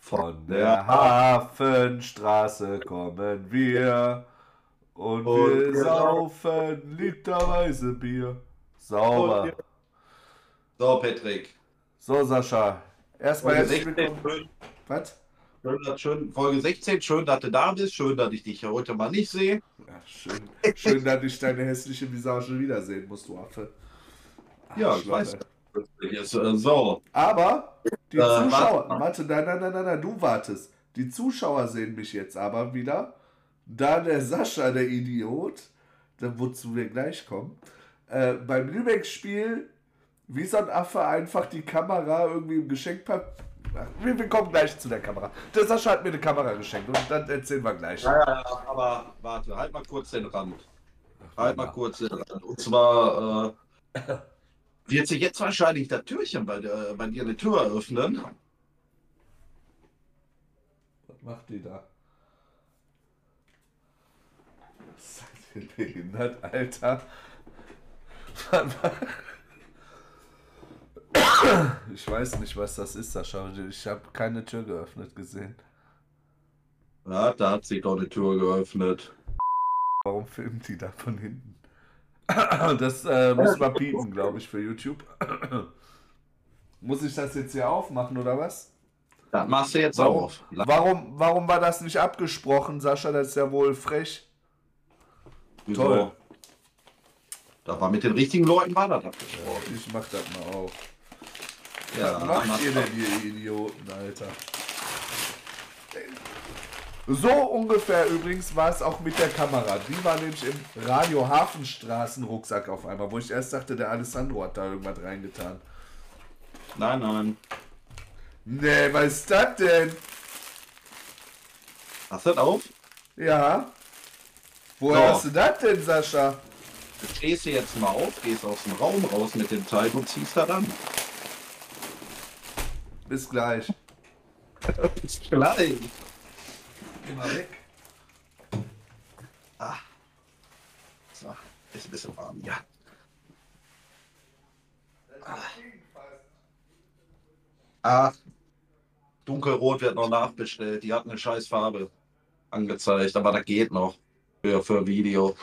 Von der Hafenstraße kommen wir und, Und wir saufen literweise Bier. Sauber. So, Patrick. So, Sascha. Erstmal herzlich 16, willkommen. Was? Schön, dass- schön, Folge 16, schön, dass du da bist, schön, dass ich dich heute mal nicht sehe. Ja, schön, schön, dass ich deine hässliche Visage wiedersehen muss, du Affe. Ja, Arschloch, ich weiß. Jetzt, äh, so, Aber die Äh, Zuschauer, warte nein, nein, nein, nein, nein, du wartest. Die Zuschauer sehen mich jetzt aber wieder, da der Sascha, der Idiot, da wozu wir gleich kommen, äh, beim Lübeck-Spiel wie so ein Affe einfach die Kamera irgendwie im Geschenkpapier. Wir, wir kommen gleich zu der Kamera. Der Sascha hat mir eine Kamera geschenkt und dann erzählen wir gleich. ja, aber warte, halt mal kurz den Rand. Halt mal kurz den Rand. Und zwar äh, wird sich jetzt wahrscheinlich das Türchen bei, der, bei dir eine Tür öffnen. Was macht die da? Seid ihr behindert, Alter? Ich weiß nicht, was das ist, Sascha. Ich habe keine Tür geöffnet gesehen. Ja, da hat sich doch eine Tür geöffnet. Warum filmt die da von hinten? Das äh, müssen wir piepen, glaube ich, für YouTube. Muss ich das jetzt hier aufmachen oder was? Das machst du jetzt Warum, auf. warum, warum war das nicht abgesprochen, Sascha? Das ist ja wohl frech. Wieso? toll. Da war mit den richtigen Leuten war das abgesprochen. Ich mach das mal auf. Ja, Was macht mach ihr denn, ihr Idioten, Alter? So ungefähr übrigens war es auch mit der Kamera. Die war nämlich im Radio Hafenstraßen Rucksack auf einmal, wo ich erst dachte, der Alessandro hat da irgendwas reingetan. Nein, nein. Nee, was ist das denn? Hast du das auf? Ja. Woher So. hast du das denn, Sascha? Du stehst hier jetzt mal auf, gehst aus dem Raum raus mit dem Teil und ziehst das an. Bis gleich. Ist gleich. Geh mal weg. So, ist ein bisschen warm, ja. Ach, dunkelrot wird noch nachbestellt. Die hat eine scheiß Farbe angezeigt, aber das geht noch für, für Video.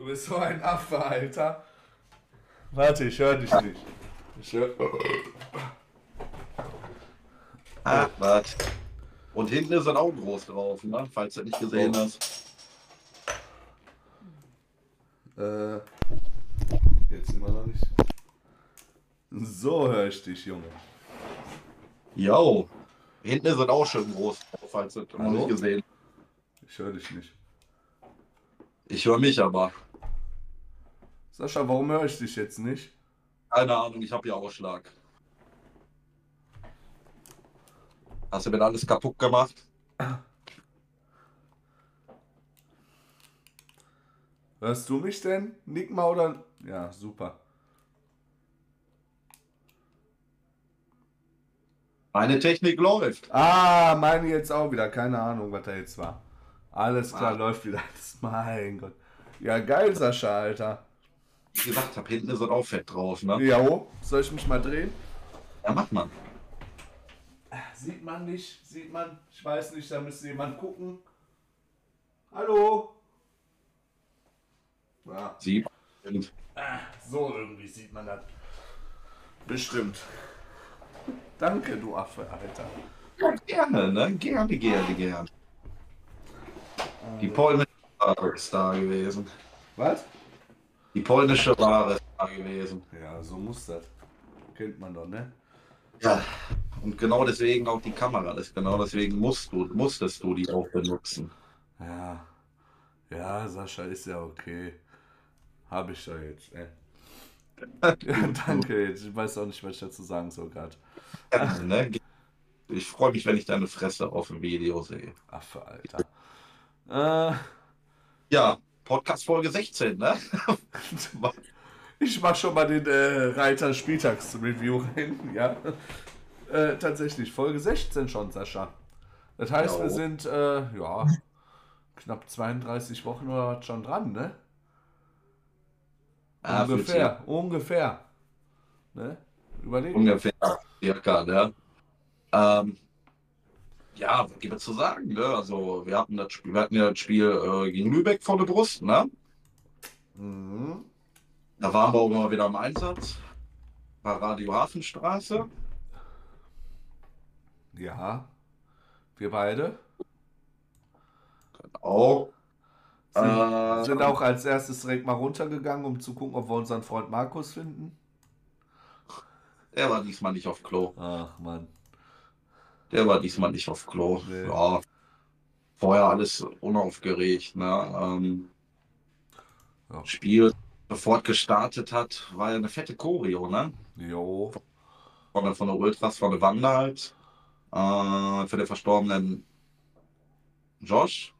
Du bist so ein Affe, Alter. Warte, ich höre dich nicht. Ich hör... Ah, was? Und hinten ist ein Augen groß drauf, ne? falls du nicht gesehen Oh. hast. Äh, jetzt immer noch nicht. So höre ich dich, Junge. Jo, hinten ist es auch schön groß drauf, falls du das noch nicht gesehen Ich höre dich nicht. Ich höre mich aber. Sascha, warum höre ich dich jetzt nicht? Keine Ahnung, ich habe ja Ausschlag. Hast du mir alles kaputt gemacht? Hörst du mich denn? Nick mal oder. Ja, super. Meine Technik läuft. Ah, meine jetzt auch wieder. Keine Ahnung, was da jetzt war. Alles klar, Ah. läuft wieder. Mein Gott. Ja, geil, Sascha, Alter. Wie gesagt, hab hinten ist es auch fett drauf, ne? Ja, oh, soll ich mich mal drehen? Ja, macht man. Sieht man nicht, sieht man. Ich weiß nicht, da müsste jemand gucken. Hallo? Ja, Sie. so irgendwie sieht man das. Bestimmt. Danke, du Affe, Alter. Ja, gerne, ne? Gerne, gerne, gerne. Die Ware ist da gewesen. Was? Die polnische Ware ist da gewesen. Ja, so muss das. Kennt man doch, ne? Ja. Und genau deswegen auch die Kamera. Das, genau deswegen musst du, musstest du die auch benutzen. Ja. Ja, Sascha ist ja okay. Hab ich ja jetzt, ey. Ja, danke, ich weiß auch nicht, was ich dazu sagen soll gerade. Ja, ne? Ich freue mich, wenn ich deine Fresse auf dem Video sehe. Affe, Alter. Äh, Ja, Podcast Folge 16, ne? ich mache schon mal den äh, Reiter Spieltagsreview rein, ja. Äh, tatsächlich, Folge 16 schon, Sascha. Das heißt, Jo. wir sind, äh, ja, knapp 32 Wochen oder was schon dran, ne? Sich ungefähr, ungefähr. Ne? Überlegen. Ungefähr, circa, ne? Ähm, ja, was gibt es zu sagen, ne? Also, wir hatten das Spiel, wir hatten ja das Spiel äh, gegen Lübeck vor der Brust, ne? Mhm. Da waren wir auch mal wieder im Einsatz. Bei Radio Hafenstraße. Ja. Wir beide Auch. sind, Äh, sind auch als erstes direkt mal runtergegangen, um zu gucken, ob wir unseren Freund Markus finden. Der war diesmal nicht auf Klo. Ach, Mann. Der war diesmal nicht auf Klo. Nee. Ja. Vorher alles unaufgeregt, ne? Ähm, Ja. Spiel sofort gestartet hat, war ja eine fette Choreo, ne? Jo. Von der, von der Ultras, von der Wanda halt. Äh, für den verstorbenen Josh.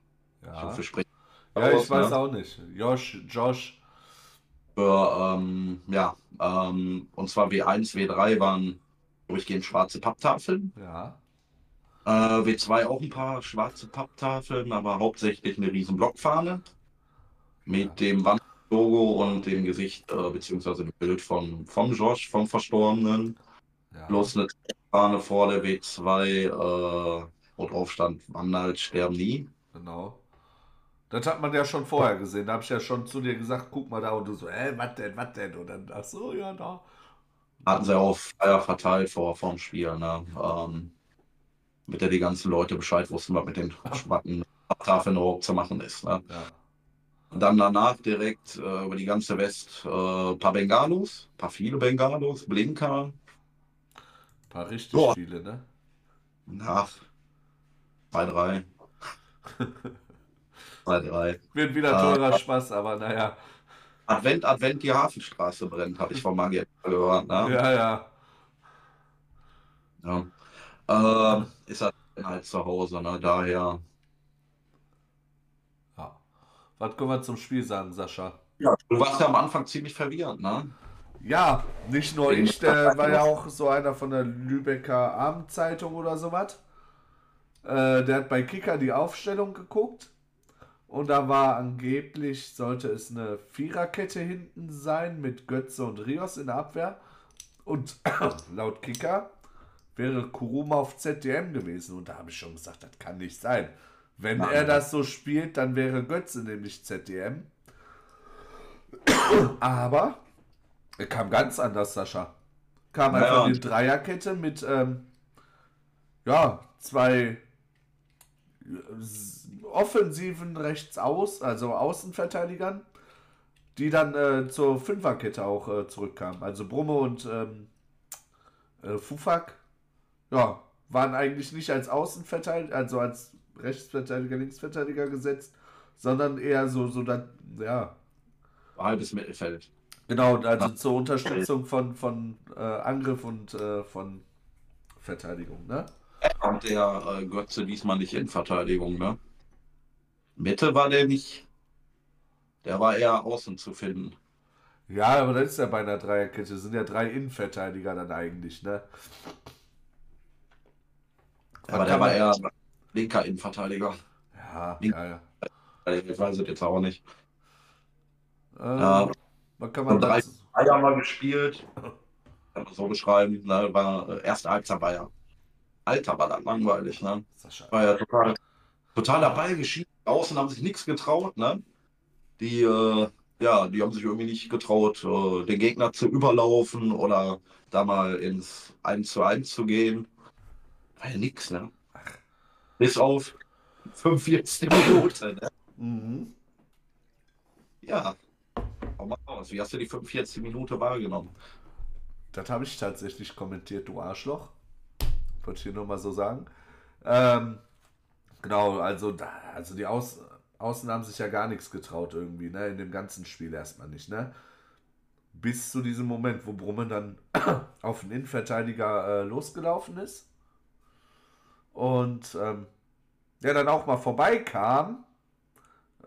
Ich Ja. hoffe, sprich Ja, ich weiß ne? auch nicht. Josh, Josh. Für, ähm, ja, ähm, und zwar W1, W3 waren durchgehend schwarze Papptafeln. Ja. Äh, W2 auch ein paar schwarze Papptafeln, aber hauptsächlich eine riesen Blockfahne mit Ja. dem Wandlogo und dem Gesicht, äh, beziehungsweise dem Bild von, vom Josh, vom Verstorbenen. ja. Bloß eine Fahne vor der W2, äh, wo drauf stand, Wandert, sterben nie. Genau. Das hat man ja schon vorher gesehen. Da habe ich ja schon zu dir gesagt, guck mal da und du so, äh, was denn, was denn? Und dann, ach so, ja, da. Hatten sie auch Flyer verteilt vor, vor dem Spiel, ne? Ähm, damit ja die ganzen Leute Bescheid wussten, was mit den schwarzen Papptafeln überhaupt zu machen ist. Ne? Ja. Und dann danach direkt äh, über die ganze West äh, ein paar Bengalos, ein paar viele Bengalos, Blinker. Ein paar richtig Boah. viele, ne? Nach zwei, drei. zwei, drei. Wird wieder Ah. teurer Spaß, aber naja. Advent, Advent, die Hafenstraße brennt, habe ich von Magier gehört. Ne? Ja, ja. Ja. Ähm, ist halt halt zu Hause, ne? Daher. ja. Was können wir zum Spiel sagen, Sascha? Ja. Du warst ja am Anfang ziemlich verwirrt, ne? Ja, nicht nur ich, der war ja auch so einer von der Lübecker Abendzeitung oder sowas. Äh, der hat bei Kicker die Aufstellung geguckt und da war angeblich, sollte es eine Viererkette hinten sein mit Götze und Rios in der Abwehr. Und laut Kicker wäre Kuruma auf ZDM gewesen. Und da habe ich schon gesagt, das kann nicht sein. Wenn Nein. er das so spielt, dann wäre Götze nämlich ZDM. Aber er kam ganz anders, Sascha. Kam Ja, einfach die Dreierkette mit ähm, ja, zwei äh, offensiven rechts aus, also Außenverteidigern, die dann äh, zur Fünferkette auch äh, zurückkamen. Also Brumme und ähm, äh, Fufak, ja, waren eigentlich nicht als Außenverteidiger, also als Rechtsverteidiger, Linksverteidiger gesetzt, sondern eher so, so dann, ja, Halbes Mittelfeld. Genau, also zur Unterstützung von, von äh, Angriff und äh, von Verteidigung, ne? Und der äh, Götze diesmal nicht in Verteidigung, ne? Mitte war der nicht. Der war eher außen zu finden. Ja, aber das ist ja bei einer Dreierkette, sind ja drei Innenverteidiger dann eigentlich, ne? Aber der war eher linker Innenverteidiger. Ja, Link- ja, ja. Ich weiß es jetzt auch nicht. Ähm, Ja. was kann man drei- dazu... Bayern mal gespielt. Kann man so beschreiben. Ne? War äh, erste Halbzeit Bayern. Alter, war das langweilig, ne? Sascha, War ja total, totaler Ball geschieden. Außen haben sich nichts getraut, ne? Die, äh, ja, die haben sich irgendwie nicht getraut, äh, den Gegner zu überlaufen oder da mal ins 1 zu 1 zu gehen. War ja nix, ne? Bis auf 45 Minuten, ne? Mhm. Ja. Hau mal raus. Wie hast du die 45 Minuten wahrgenommen? Das habe ich tatsächlich kommentiert, du Arschloch. Wollte ich hier nur mal so sagen. Ähm, genau, also, da, also die Aus, Außen haben sich ja gar nichts getraut irgendwie, ne? In dem ganzen Spiel erstmal nicht, ne? Bis zu diesem Moment, wo Brummen dann auf den Innenverteidiger äh, losgelaufen ist. Und ähm, der dann auch mal vorbeikam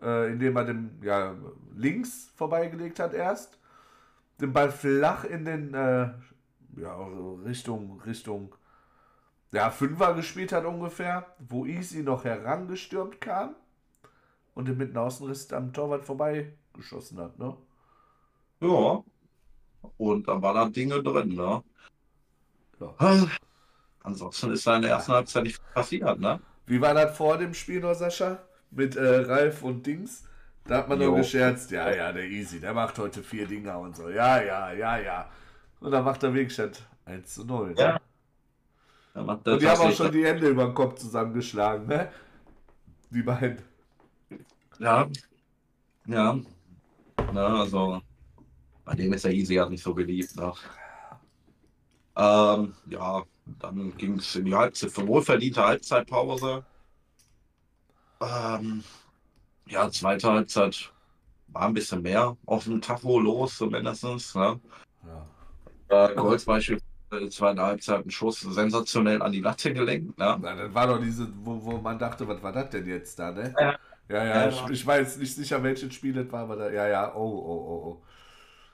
äh, indem er den ja, links vorbeigelegt hat erst. Den Ball flach in den äh, ja, Richtung, Richtung ja, Fünfer gespielt hat ungefähr, wo Easy noch herangestürmt kam und den mitten Außenriss am Torwart vorbeigeschossen hat, ne? Ja. Und da waren da Dinge drin, ne? Ja. Ansonsten ist da in der ersten Halbzeit nicht passiert, ne? Wie war das vor dem Spiel noch, Sascha? Mit äh, Ralf und Dings? Da hat man nur Jo. gescherzt, ja, ja, der Easy, der macht heute vier Dinger und so. Ja, ja, ja, ja. Und dann macht er wirklich das 1 zu 0. Ne? Ja. Macht Und die haben auch schon die Hände über den Kopf zusammengeschlagen, ne? Die beiden. Ja. Ja. Na, also, bei dem ist der Easy ja nicht so beliebt. Ne? Ähm, ja, dann ging es in die Halbzeit, für wohlverdiente Halbzeitpause. Ähm, ja, zweite Halbzeit war ein bisschen mehr auf dem Tacho los, zumindest. Ne? Ja. Äh, Golds beispielsweise in der zweiten Halbzeit einen Schuss sensationell an die Latte gelenkt. Ne? Na, das war doch diese, wo, wo man dachte, was war das denn jetzt da, ne? Ja. Ja, ja, Ja. Ich, ich weiß nicht sicher, welches Spiel das war, aber da, ja, ja, oh, oh, oh, oh.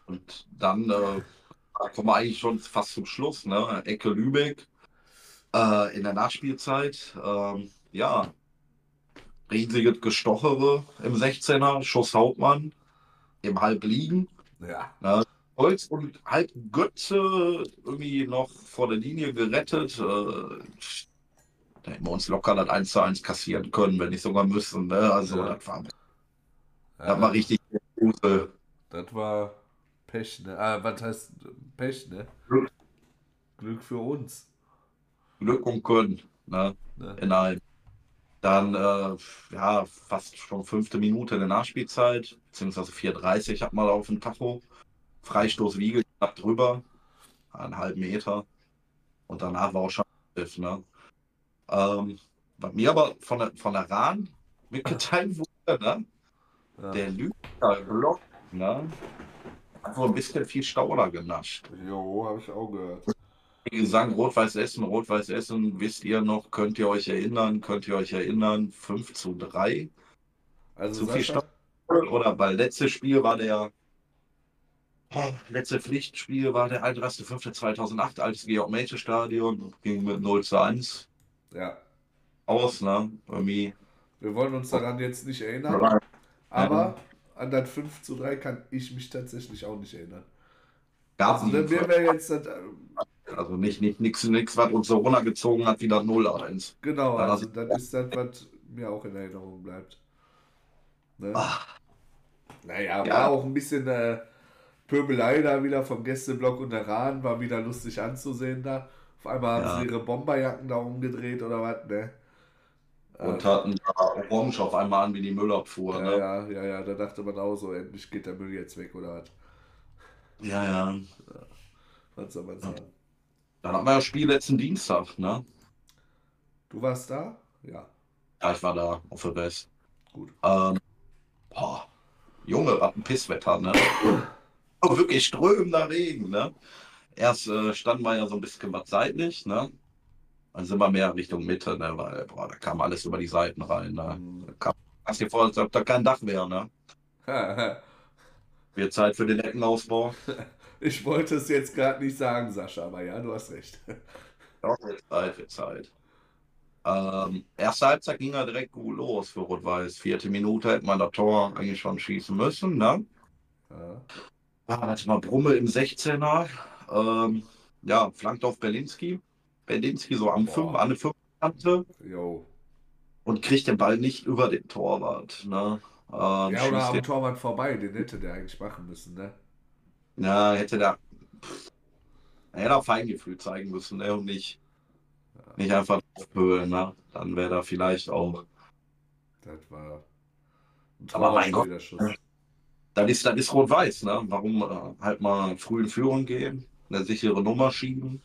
Und dann äh, da kommen wir eigentlich schon fast zum Schluss, ne? Ecke Lübeck äh, in der Nachspielzeit. Ähm, ja, riesiges Gestochere im 16er, Schuss Hauptmann im Halbliegen. Ja, Holz und halb Götze irgendwie noch vor der Linie gerettet. Äh, da hätten wir uns locker das 1 zu 1 kassieren können, wenn nicht sogar müssen. Ne? Also Ja. das war, ja das war richtig das war Pech, ne? Ah, was heißt Pech, ne? Glück. Glück für uns. Glück und Können. Ne? Ne? in einem. Dann, äh, ja, fast schon fünfte Minute in der Nachspielzeit, beziehungsweise 4,30 hat man auf dem Tacho. Freistoß Wiegel knapp drüber, einen halben Meter. Und danach war auch schon ne? Ähm, bei mir aber von der, von der Rahn mitgeteilt wurde, ne? Ja. Der Lüger Block, ne? Hat wohl ein bisschen viel Stauder genascht. Jo, habe ich auch gehört. Gesang Rot-Weiß Essen, Rot-Weiß Essen, wisst ihr noch, könnt ihr euch erinnern, könnt ihr euch erinnern, 5 zu 3. Also Zu viel Sascha, Oder weil letztes Spiel war der, oh, letzte Pflichtspiel war der 31.05.2008, altes Georg-Mädchen-Stadion, ging mit 0 zu 1 ja, aus, ne? Irgendwie. wir wollen uns daran jetzt nicht erinnern, aber an das 5 zu 3 kann ich mich tatsächlich auch nicht erinnern. Gab Also, dann wäre jetzt das, also nicht, nicht nix, nix, was uns so runtergezogen hat, wieder 0-1. genau, also das- das ist das, was mir auch in Erinnerung bleibt. Ne? Ach, Naja, Ja. war auch ein bisschen äh, Pöbelei da wieder vom Gästeblock und der Rahn, war wieder lustig anzusehen da. Auf einmal haben Ja. sie ihre Bomberjacken da umgedreht oder was, ne? Und hatten da Orange auf einmal an wie die Müllabfuhr, Ja, ne? ja, ja, ja, da dachte man auch so, endlich geht der Müll jetzt weg oder was. Ja, ja. Was soll man sagen? Dann hatten wir ja Spiel letzten Dienstag, ne? Du warst da? Ja, Ja, ich war da auf der West. gut. Ähm, boah, Junge, was ein Pisswetter, ne? Oh, wirklich strömender Regen, ne? Erst äh, standen wir ja so ein bisschen was seitlich, ne? Dann sind wir mehr Richtung Mitte, ne? Weil, boah, da kam alles über die Seiten rein, ne? Mhm. Da kam, hast dir vor, als ob da kein Dach wäre, ne? Wird Zeit für den Eckenausbau. Ich wollte es jetzt gerade nicht sagen, Sascha, aber ja, du hast recht. Ja, wird Zeit, wird Zeit. Ähm, erste Halbzeit ging ja direkt gut los für Rot-Weiß. Vierte Minute hätte man das Tor eigentlich schon schießen müssen, ne? Ja, Ah, warte mal, Brumme im 16er. Ähm, ja, flankt auf Berlinski. Berlinski so am Boah. 5, an der 5 Kante jo. und kriegt den Ball nicht über den Torwart. Ne? Ähm, Ja, oder am den, Torwart vorbei, den hätte der eigentlich machen müssen, ne? ja, hätte der. Pff, er hätte auch Feingefühl zeigen müssen ne? und nicht, nicht einfach aufpölen. Ne? Dann wäre da vielleicht auch. Das war Aber mein Gott. Dann ist, ist Rot-Weiß. Ne? Warum äh, halt mal früh in Führung gehen, eine sichere Nummer schieben?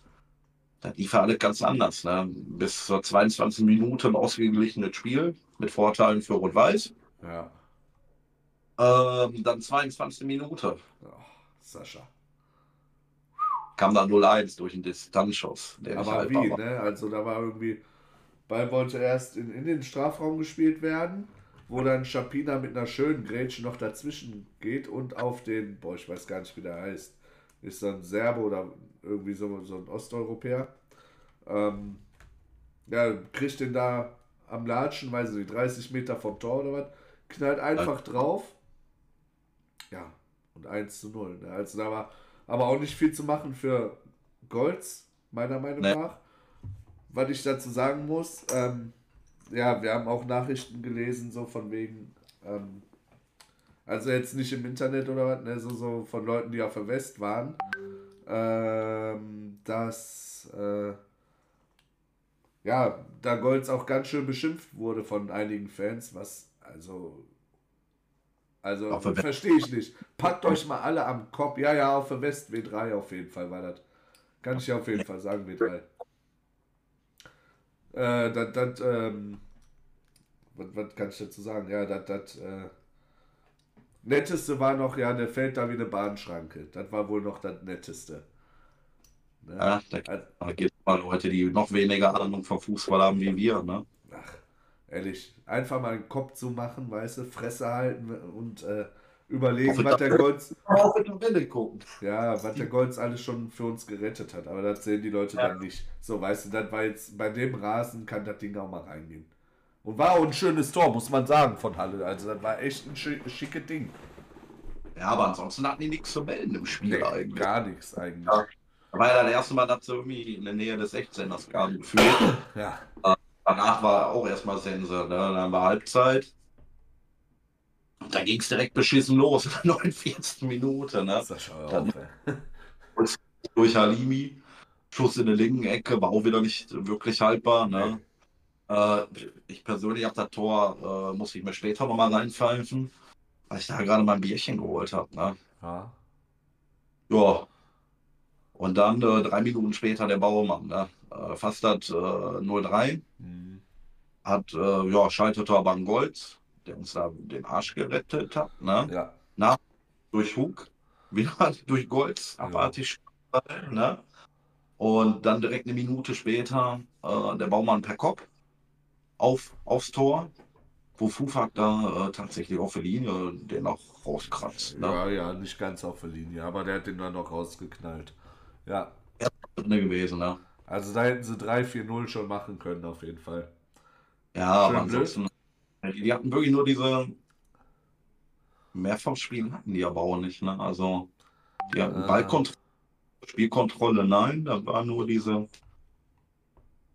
Das lief ja alles ganz anders. Ne? Bis zur 22 Minuten ausgeglichenes Spiel mit Vorteilen für Rot-Weiß. Ja. Ähm, dann 22. Minute Oh, Sascha. kam dann 0-1 durch einen Distanzschuss. Aber wie, war. ne? Also da war irgendwie, Ball wollte erst in, in den Strafraum gespielt werden. wo dann Schapina mit einer schönen Grätsche noch dazwischen geht und auf den, boah, ich weiß gar nicht, wie der heißt, ist so ein Serbe oder irgendwie so, so ein Osteuropäer. Ähm, ja, kriegt den da am Latschen, weiß ich nicht, 30 Meter vom Tor oder was, knallt einfach drauf. Ja, und 1 zu 0. Ne? Also da war aber auch nicht viel zu machen für Golds, meiner Meinung nee. nach. Was ich dazu sagen muss, ähm, ja, wir haben auch Nachrichten gelesen, so von wegen, ähm, also jetzt nicht im Internet oder was, ne, so, so von Leuten, die auf der West waren, ähm, dass, äh, ja, da Golds auch ganz schön beschimpft wurde von einigen Fans, was, also, also, verstehe ich nicht. Packt euch mal alle am Kopf. Ja, ja, auf der West W3 auf jeden Fall war das. Kann ich auf jeden Fall sagen, W3. Äh, das, das, ähm, was, was kann ich dazu sagen? Ja, das, das, äh, Netteste war noch, ja, der fällt da wie eine Bahnschranke. Das war wohl noch das Netteste. Ne? Ja, da, da gibt es mal Leute, die noch weniger Ahnung vom Fußball haben wie wir, ne? Ach, ehrlich, einfach mal den Kopf zu machen, weißt du, Fresse halten und äh, überlegen, was der Golds. Auch in Tabelle gucken. Ja, was der Golds alles schon für uns gerettet hat. Aber das sehen die Leute ja. dann nicht. So, weißt du, das war jetzt bei dem Rasen kann das Ding auch mal reingehen. Und war auch ein schönes Tor, muss man sagen, von Halle. Also das war echt ein schick, schickes Ding. Ja, aber ansonsten hatten die nichts zu melden im Spiel nee, eigentlich. Gar nichts eigentlich. Ja. War ja das erste Mal, dass sie irgendwie in der Nähe des 16ers kamen gefühlt. ja. Äh, danach war auch erstmal Sense. Ne? Dann war Halbzeit. Und da ging es direkt beschissen los in der 49. Minute. Ne? Das ist dann, auf, durch Halimi. Schuss in der linken Ecke, war auch wieder nicht wirklich haltbar. Ne? Äh, ich persönlich auf das Tor äh, muss ich mir später nochmal reinpfeifen, weil ich da gerade mein Bierchen geholt habe. Ne? Ja. Ja. Und dann äh, drei Minuten später der Baumann. Ne? Äh, fast hat 0-3. Mhm. Hat, äh, ja, aber an Gold, der uns da den Arsch gerettet hat. Ne? Ja. Nach, durch Hug, wieder durch Gold, abartig. Ja. Ne? Und dann direkt eine Minute später äh, der Baumann per Kopf auf, aufs Tor, wo Fufak da äh, tatsächlich auf der Linie den auch rauskratzt. Ne? Ja, ja, nicht ganz auf der Linie, aber der hat den dann noch rausgeknallt. Ja. Ja, gewesen, ne? Also da hätten sie 3-4-0 schon machen können, auf jeden Fall. Ja, aber ansonsten, die hatten wirklich nur diese Mehrfachspielen hatten die aber auch nicht, ne? Also, die hatten äh. Ballkontrolle, Spielkontrolle, nein, da war nur diese,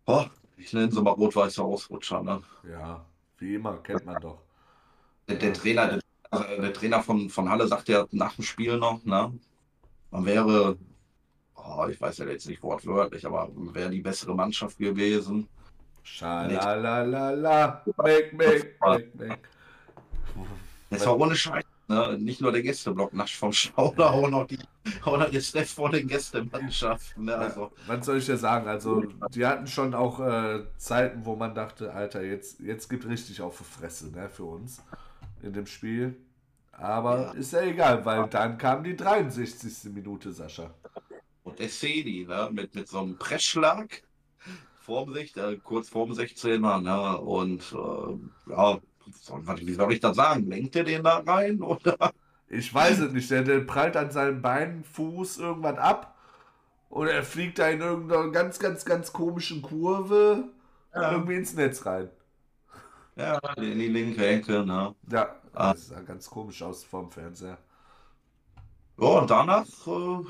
oh, ich nenne sie mal rot-weiße Ausrutscher, ne? Ja, wie immer, kennt man doch. Der, der Trainer, der, also der, Trainer von, von Halle sagt ja nach dem Spiel noch, ne? Man wäre, oh, ich weiß ja jetzt nicht wortwörtlich, aber wäre die bessere Mannschaft gewesen. Schalalala, make, make, make, make. Das war ohne Scheiß. Ne? Nicht nur der Gästeblock nascht vom Schauder, auch noch die, auch noch jetzt Steph vor den Gästemannschaften. Ne? Also. Was soll ich dir sagen? Also, die hatten schon auch äh, Zeiten, wo man dachte, Alter, jetzt, jetzt gibt richtig auf die Fresse ne, für uns in dem Spiel. Aber ja. ist ja egal, weil dann kam die 63. Minute, Sascha. Und der Sedi, ne, mit, mit so einem Pressschlag vorm 16, äh, kurz vorm 16er, ne, und äh, ja, wie soll ich das sagen? Lenkt er den da rein? Oder? Ich weiß es nicht. Der, der prallt an seinem Bein, Fuß irgendwas ab. Oder er fliegt da in irgendeiner ganz, ganz, ganz komischen Kurve ja. irgendwie ins Netz rein. Ja, in die linke Ecke, ne? Ja, ah. das sah ganz komisch aus vom Fernseher. Ja, und danach äh,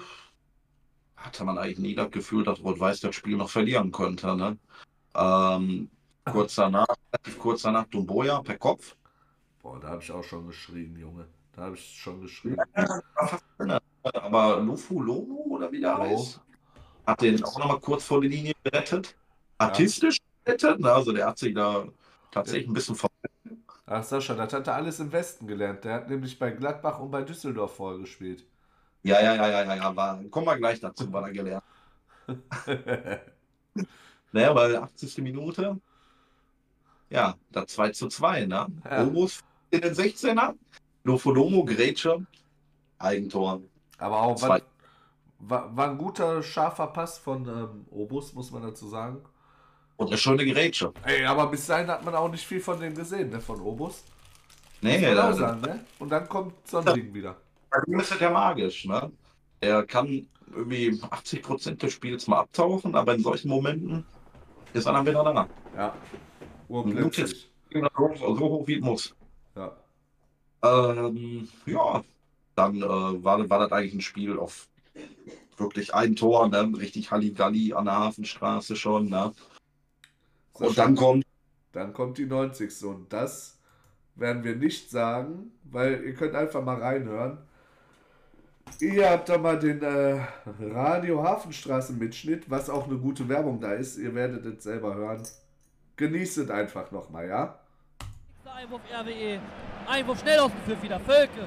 hatte man eigentlich nie das Gefühl, dass Rot-Weiß das Spiel noch verlieren könnte, ne? Ähm, Kurz danach, relativ kurz danach Dumboya per Kopf. Boah, da habe ich auch schon geschrien, Junge. Da habe ich schon geschrien. Aber Lufu Lomo oder wie der oh. heißt, hat den auch nochmal kurz vor der Linie gerettet. Artistisch ja. gerettet, ne? also der hat sich da tatsächlich ein bisschen ver Ach Sascha, das hat er alles im Westen gelernt. Der hat nämlich bei Gladbach und bei Düsseldorf vorgespielt. Ja, ja, ja, ja, ja, ja. War, kommen wir gleich dazu, was er gelernt. naja, weil 80. Minute ja, da 2 zu 2, ne? Ja. Obus in den 16er, Lofodomo, Grätsche, Eigentor. Aber auch war, war, war, ein guter, scharfer Pass von ähm, Obus, muss man dazu sagen. Und eine schöne Grätsche. Ey, aber bis dahin hat man auch nicht viel von dem gesehen, ne, von Obus. Nee, auch da, sagen, ne? Und dann kommt so ein Ding wieder. bei ihm ist das ja magisch, ne? Er kann irgendwie 80% des Spiels mal abtauchen, aber in solchen Momenten ist er dann wieder da. Ja. Urplötzlich. So, so hoch wie es muss. Ja. Ähm, ja, dann äh, war, war das eigentlich ein Spiel auf wirklich ein Tor, ne? Richtig Halligalli an der Hafenstraße schon, ne? Und dann kommt, Dann kommt die 90. Und das werden wir nicht sagen, weil ihr könnt einfach mal reinhören. Ihr habt da mal den äh, Radio Hafenstraße Mitschnitt, was auch eine gute Werbung da ist. Ihr werdet es selber hören. Genießt es einfach nochmal, ja? Nächster Einwurf RWE. Einwurf schnell aus dem Pfiff wieder. Völke.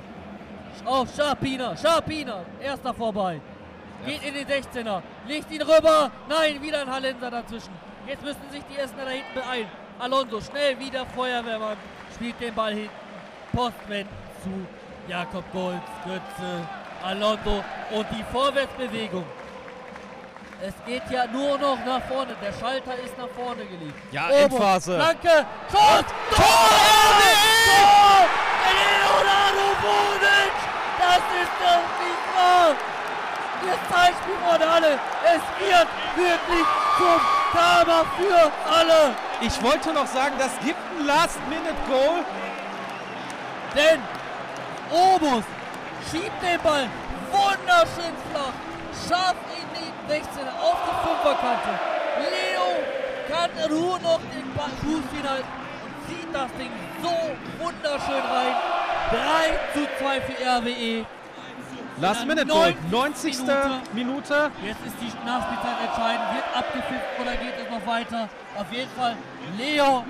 Auf Scharpiner. Scharpiner. Erster vorbei. Geht in den 16er. Legt ihn rüber. Nein, wieder ein Hallenser dazwischen. Jetzt müssen sich die Essener da hinten beeilen. Alonso schnell wieder Feuerwehrmann. Spielt den Ball hinten. Postwend zu Jakob Golz. Götze. Alonso. Und die Vorwärtsbewegung. Es geht ja nur noch nach vorne. Der Schalter ist nach vorne gelegt. Ja, Obo, Endphase. Danke. Schuss. Tor! Tor! Leonardo Bonic! Das ist doch nicht wahr! Ihr Zeitspiel von alle. Es wird wirklich zum Drama für alle. Ich wollte noch sagen, das gibt ein Last-Minute-Goal. Denn Obus schiebt den Ball wunderschön flach, scharf 16 auf die Fünferkante. Leo kann nur noch den Fuß hinhalten und zieht das Ding so wunderschön rein. 3 zu 2 für RWE. Last-Minute-Goal. 90. 90. Minute. Jetzt ist die Nachspielzeit entscheidend. Wird abgepfiffen oder geht es noch weiter? Auf jeden Fall, Leo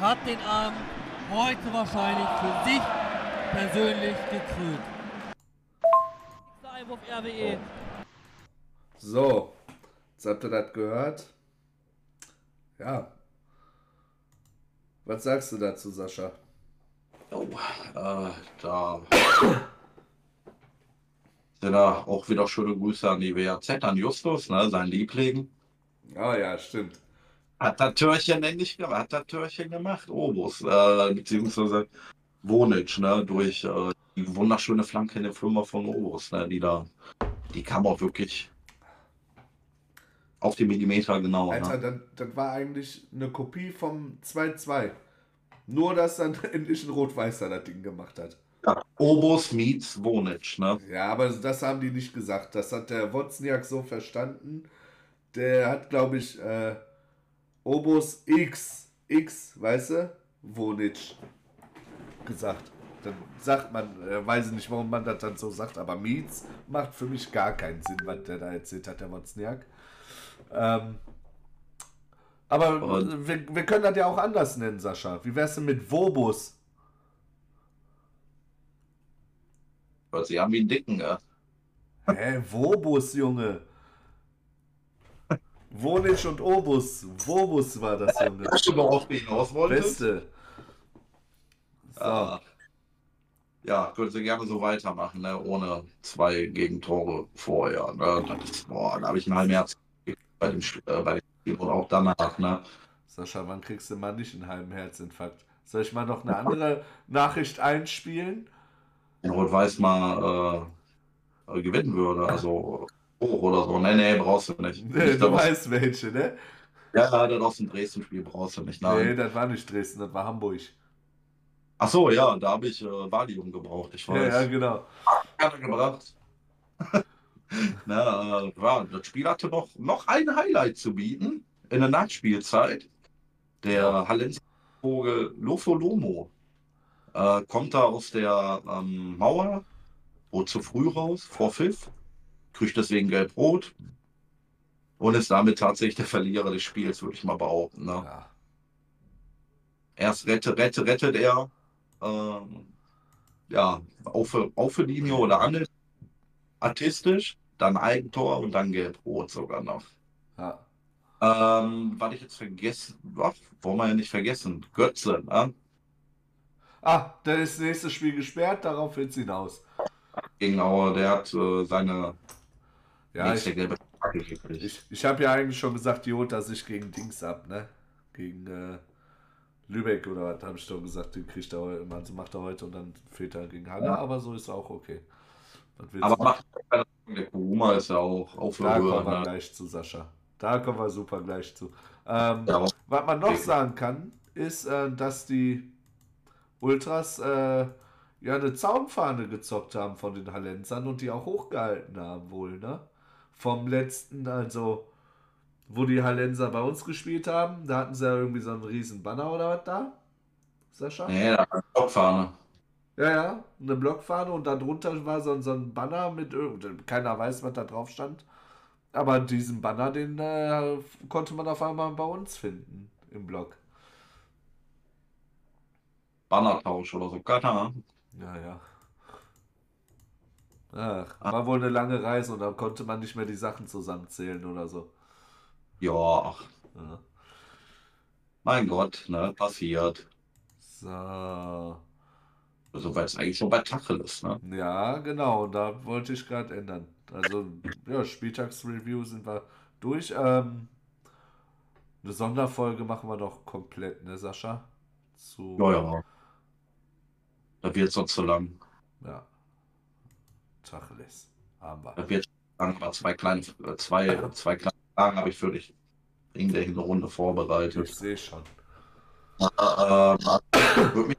hat den Abend heute wahrscheinlich für sich persönlich gekrönt. Einwurf RWE. So, jetzt habt ihr das gehört. Ja. Was sagst du dazu, Sascha? oh, äh, da sind da auch wieder schöne Grüße an die WAZ, an Justus, ne, sein Liebling. Ah ja, stimmt. Hat das Türchen endlich gemacht, hat das Türchen gemacht, Obus, äh, beziehungsweise Wonic, ne, durch äh, die wunderschöne Flanke in der Firma von Obus, ne, die da, die kam auch wirklich auf die Millimeter genau. Alter, Ne? das, das war eigentlich eine Kopie vom 2-2. Nur, dass dann endlich ein Rot-Weißer das Ding gemacht hat. Ja, Obus meets Wonic, ne? Ja, aber das haben die nicht gesagt. Das hat der Wozniak so verstanden. Der hat, glaube ich, äh, Obus X, X, weißt du, Wonic gesagt. Dann sagt man, äh, weiß ich nicht, warum man das dann so sagt, aber Meets macht für mich gar keinen Sinn, was der da erzählt hat, der Wozniak. Ähm, aber Und- wir, wir können das ja auch anders nennen, Sascha. Wie wär's denn mit Wobus? Weil sie haben wie einen Dicken, ne? Hä, Wobus, Junge. Wonic und Obus. Wobus war das, Junge. Weißt du, worauf du hinaus wolltest? Beste. So. Ah. Ja, können sie gerne so weitermachen, ne? ohne zwei Gegentore vorher. Ne? Das boah, da habe ich ein halbes Herz bei dem, Sch- äh, bei dem Spiel und auch danach. Ne? Sascha, wann kriegst du mal nicht einen halben Herzinfarkt? Soll ich mal noch eine andere Nachricht einspielen? Wenn Rot-Weiß mal äh, äh, gewinnen würde, also hoch oder so. Nee, nee, brauchst du nicht. Nee, nicht du weißt welche, ne? ja, ja, das aus dem Dresden-Spiel brauchst du nicht. Nee, Nein. das war nicht Dresden, das war Hamburg. Ach so, ja, da habe ich äh, Valium gebraucht. Ich Ja, weiß. ja, genau. Hat er gebracht. Na, äh, ja, das Spiel hatte noch, noch ein Highlight zu bieten in der Nachspielzeit. Der Hallenser Vogel Lofolomo äh, kommt da aus der ähm, Mauer, wurde zu früh raus, vor Pfiff, kriegt deswegen gelb-rot und ist damit tatsächlich der Verlierer des Spiels, würde ich mal behaupten. Ne? Ja. Erst rette, rette, rettet er ähm, ja, auf, auf Linie oder an artistisch, dann Eigentor und dann gelb-rot sogar noch. ja. Ähm, was ich jetzt vergessen, ach, wollen wir ja nicht vergessen, Götze, ne? Ah, dann ist das nächste Spiel gesperrt, darauf wird's hinaus. Gegen Auer, der hat äh, seine Ja, nächste ich, gelbe Karte gekriegt. ich, ich habe ja eigentlich schon gesagt, die holt er sich gegen Dings ab, ne? Gegen äh, Lübeck oder was, habe ich doch gesagt, den kriegt er heute, also macht er heute und dann fehlt er gegen Halle, Ja. aber so ist auch okay. Aber macht der Kuruma ist ja auch auf da Höhe. kommen wir Ne? gleich zu, Sascha. Da kommen wir super gleich zu. Ähm, Ja, Was man noch Okay. sagen kann, ist, äh, dass die Ultras äh, ja eine Zaunfahne gezockt haben von den Hallenzern und die auch hochgehalten haben wohl, ne? Vom letzten, also wo die Hallenser bei uns gespielt haben, da hatten sie ja irgendwie so einen riesen Banner oder was da, Sascha? nee, da war Blockfahne. Ja, ja, eine Blockfahne und darunter war so, ein- so ein Banner mit, keiner weiß, was da drauf stand. Aber diesen Banner, den äh, konnte man auf einmal bei uns finden im Blog. Bannertausch oder so. Keine Ahnung. Ja, ja. Ach, war wohl eine lange Reise und dann konnte man nicht mehr die Sachen zusammenzählen oder so. Ja, ach, Ja. mein Gott, ne, passiert. So. Also, weil es eigentlich schon bei Tacheles, ne? Ja, genau, da wollte ich gerade ändern. Also, ja, Spieltagsreview sind wir durch. Ähm, eine Sonderfolge machen wir noch komplett, ne, Sascha? Zu, Ja, ja. Da wird sonst zu lang. ja. Tacheles. Haben wir. Da wird lang. Aber zwei kleine, äh, zwei, zwei kleine Fragen habe ich für dich in der Ich vorbereitet. sehe schon. Ähm, würde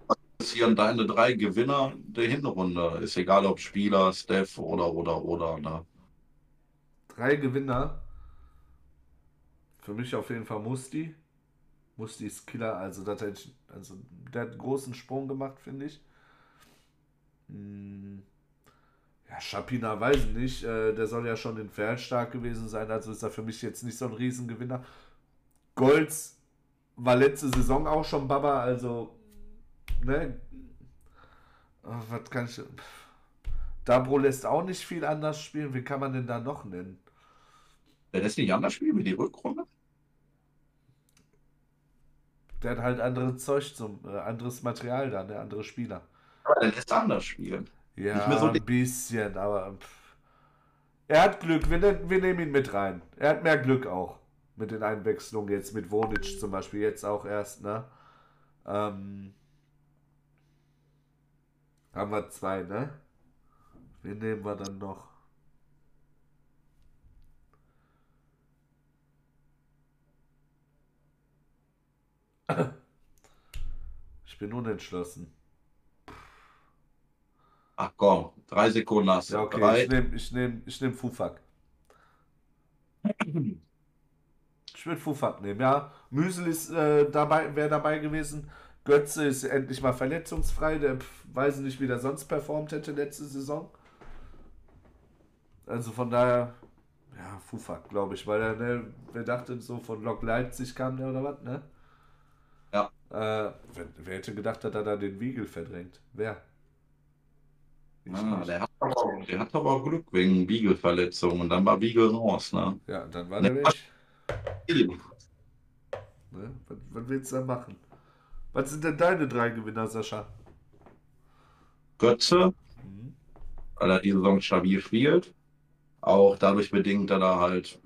interessieren, deine drei Gewinner der Hinrunde. Ist egal, ob Spieler, Steph oder, oder, oder, ne? Drei Gewinner. Für mich auf jeden Fall Musti. Musti ist Killer, also, das ich, also der hat einen großen Sprung gemacht, finde ich. Hm. Ja, Schapina weiß ich nicht. Äh, der soll ja schon in Pferd stark gewesen sein, also ist er für mich jetzt nicht so ein Riesengewinner. Golds war letzte Saison auch schon Baba, also, ne? Ah, Was kann ich. Dabro lässt auch nicht viel anders spielen. Wie kann man denn da noch nennen? Der lässt nicht anders spielen wie die Rückrunde? Der hat halt anderes Zeug zum, äh, anderes Material da, ne? Andere Spieler. Aber der lässt anders spielen. Ja, so ein bisschen, aber pff. er hat Glück. Wir, ne wir nehmen ihn mit rein. Er hat mehr Glück auch mit den Einwechslungen jetzt mit Wonic zum Beispiel jetzt auch erst, ne? Ähm, haben wir zwei, ne? Wen nehmen wir dann noch? Ich bin unentschlossen. Ach komm, drei Sekunden hast du. Ja, okay, Drei. ich nehme ich nehm, ich nehm Fufak. Ich würde Fufak nehmen, ja. Müsel ist äh, dabei, wäre dabei gewesen. Götze ist endlich mal verletzungsfrei. Der weiß nicht, wie der sonst performt hätte letzte Saison. Also von daher, ja, Fufak, glaube ich, weil er, ne, wer dachte, so von Lok Leipzig kam der oder was, ne? Ja. Äh, wer, wer hätte gedacht, dass er da den Wiegel verdrängt? Wer? Ah, der, hat aber, der hat aber Glück wegen Biegelverletzung und dann war Biegel raus, ne? Ja, dann war der weg. Ne? Was, was willst du da machen? Was sind denn deine drei Gewinner, Sascha? Götze, Mhm. weil er die Saison stabil spielt. Auch dadurch bedingt, dass er halt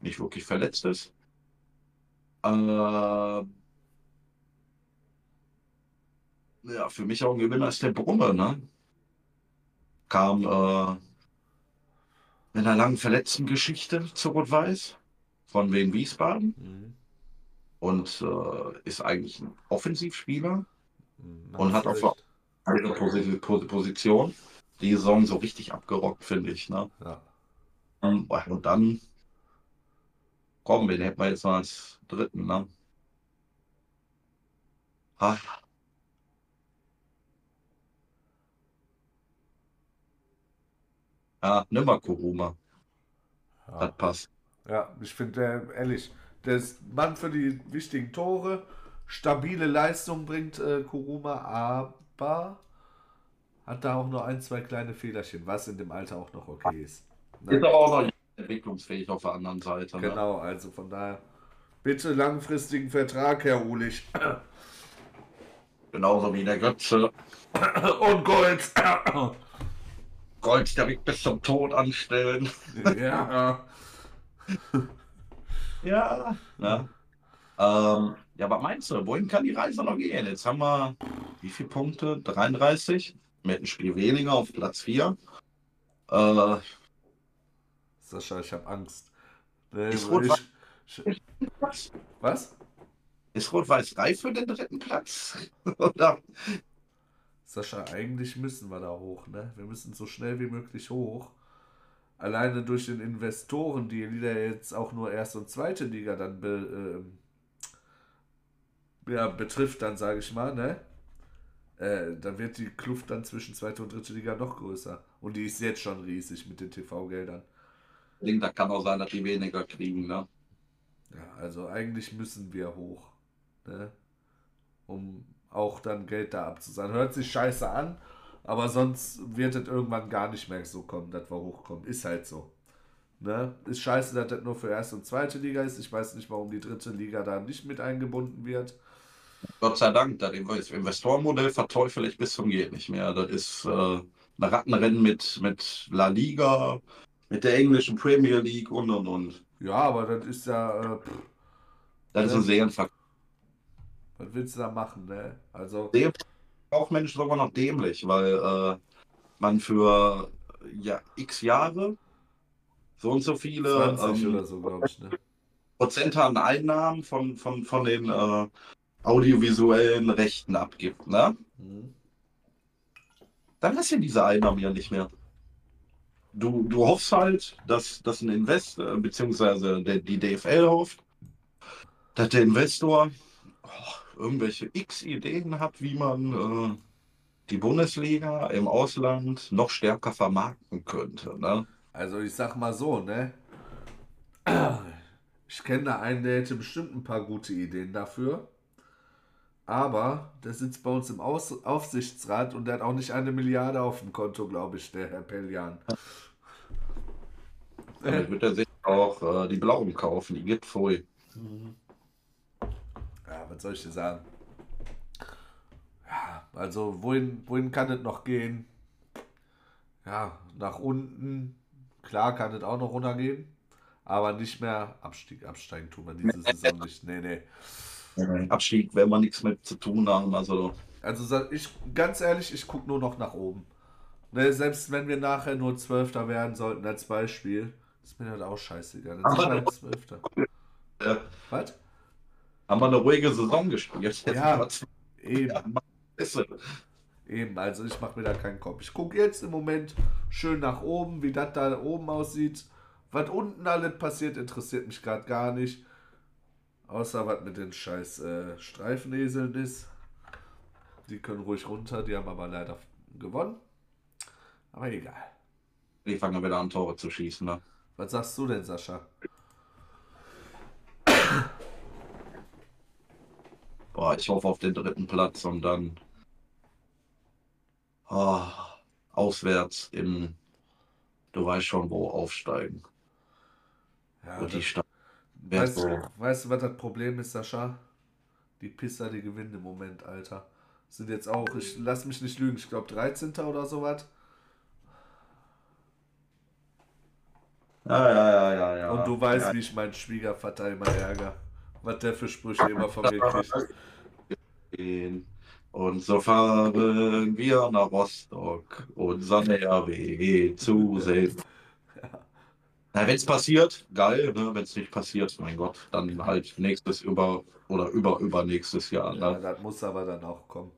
nicht wirklich verletzt ist. Äh, ja, für mich auch ein Gewinner ist der Brumme, ne? Kam äh, in einer langen verletzten Geschichte zu Rot-Weiß von Wien Wiesbaden Mhm. Und äh, ist eigentlich ein Offensivspieler. Mhm. Und hat auch eine Posi- Posi- Position. Die Saison so richtig abgerockt, finde ich. Ne? Ja. Und und dann, komm, wen hätten wir jetzt noch als dritten? Ne? Ah, ja, nimm mal Kuruma. Ja. Das passt. ja, ich finde, der, ehrlich, der ist Mann für die wichtigen Tore, stabile Leistung bringt äh, Kuruma, aber hat da auch nur ein, zwei kleine Fehlerchen, was in dem Alter auch noch okay ist. Ne? Ist aber auch noch entwicklungsfähig auf der anderen Seite. Ne? Genau, also von daher, bitte langfristigen Vertrag, Herr Ulich. Genauso wie der Götze. Und Gold. Gold direkt bis zum Tod anstellen. ja. Ja. Ne? Ähm, Ja, was meinst du? Wohin kann die Reise noch gehen? Jetzt haben wir wie viele Punkte? 33. Mit einem Spiel weniger auf Platz 4. Äh, Sascha, ich habe Angst. Nee, Ist Rot- ich, ich, was? ist Rot-Weiß reif für den dritten Platz? Oder? Sascha, eigentlich müssen wir da hoch, ne? Wir müssen so schnell wie möglich hoch. Alleine durch den Investoren-Deal, die der jetzt auch nur erste und zweite Liga dann be, ähm, ja, betrifft, dann sage ich mal, ne? Äh, dann wird die Kluft dann zwischen zweite und dritte Liga noch größer. Und die ist jetzt schon riesig mit den TV-Geldern. Da kann auch sein, dass die weniger kriegen, ne? Ja, also eigentlich müssen wir hoch, ne? Um auch dann Geld da abzusahnen. Hört sich scheiße an, aber sonst wird es irgendwann gar nicht mehr so kommen, dass wir hochkommen. Ist halt so. Ne? Ist scheiße, dass das nur für erste und zweite Liga ist. Ich weiß nicht, warum die dritte Liga da nicht mit eingebunden wird. Gott sei Dank, das Investorenmodell verteufel ich bis zum geht nicht mehr. Das ist äh, ein Rattenrennen mit, mit La Liga, mit der englischen Premier League und und und. Ja, aber das ist ja, äh, Das ist ein Serienverkauf. was willst du da machen, ne? Also, Mensch sogar noch dämlich, weil äh, man für ja, x Jahre so und so viele 20 ähm, so, ich, ne? Prozent an Einnahmen von, von, von den äh, audiovisuellen Rechten abgibt, ne? Mhm. dann hast du diese Einnahmen ja nicht mehr. Du, du hoffst halt, dass, dass ein Investor, beziehungsweise der, die DFL hofft, dass der Investor oh, irgendwelche x Ideen hat, wie man äh, die Bundesliga im Ausland noch stärker vermarkten könnte. Ne? Also ich sag mal so, ne? Ich kenne da einen, der hätte bestimmt ein paar gute Ideen dafür. Aber der sitzt bei uns im Aus Aufsichtsrat und der hat auch nicht eine Milliarde auf dem Konto, glaube ich, der Herr Pellian. Damit wird er sich auch äh, die Blauen kaufen, die gibt voll. Ja, was soll ich dir sagen? Ja, also wohin, wohin kann es noch gehen? Ja, nach unten. Klar kann es auch noch runtergehen. Aber nicht mehr Abstieg, absteigen tun wir diese Saison nicht. Nee, nee. Abstieg werden wir nichts mit zu tun haben. Also Also ich ganz ehrlich, ich gucke nur noch nach oben. Ne, selbst wenn wir nachher nur Zwölfter werden sollten als Beispiel, ist mir das auch scheißegal. Dann sind wir halt Zwölfter. äh, Was? Haben wir eine ruhige Saison gespielt. Ja. Eben, eben. Also ich mache mir da keinen Kopf. Ich gucke jetzt im Moment schön nach oben, wie das da oben aussieht. Was unten alles passiert, interessiert mich gerade gar nicht. Außer was mit den scheiß äh, Streifeneseln ist. Die können ruhig runter, die haben aber leider gewonnen. Aber egal. Die fangen wieder an, Tore zu schießen. Ne? Was sagst du denn, Sascha? Boah, ich hoffe auf den dritten Platz und dann ah, auswärts in, du weißt schon wo, aufsteigen. Ja, Und die Stadt. weißt, so. weißt du, was das Problem ist, Sascha? Die Pisser, die gewinnen im Moment, Alter. Sind jetzt auch, ich lass mich nicht lügen, ich glaube 13. oder sowas. Ja, ja, ja, ja, ja. Und du weißt, ja. wie ich meinen Schwiegervater immer ärgere. Was der für Sprüche immer von mir kriegt. Und so fahren wir nach Rostock, unser RW zu sehen. Na, wenn es passiert, geil, ne? wenn es nicht passiert, mein Gott, dann halt nächstes über oder über übernächstes Jahr. Ja, Ne? das muss aber dann auch kommen.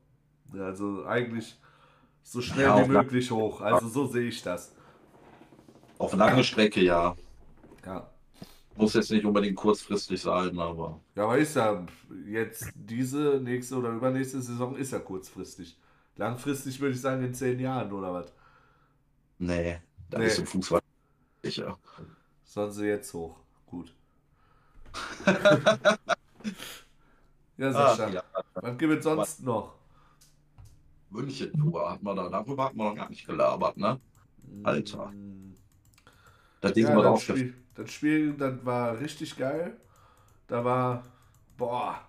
Ja, Also eigentlich so schnell Ja, wie möglich hoch. Also so sehe ich das. Auf lange Strecke ja. Ja. Muss jetzt nicht unbedingt kurzfristig sein, aber Ja, aber ist ja jetzt diese, nächste oder übernächste Saison ist ja kurzfristig. Langfristig würde ich sagen in zehn Jahren oder was. nee, da Nee. ist im Fußball sicher. Sollen sie jetzt hoch. Gut. ja, Ach, Sascha. ja. Was gibt es sonst noch? München-Tour hat man da, darüber hat man noch gar nicht gelabert, ne? Alter. Das Ding Ja, wird das aufgefallen. Spiel, das Spiel, das war richtig geil. Da war, boah,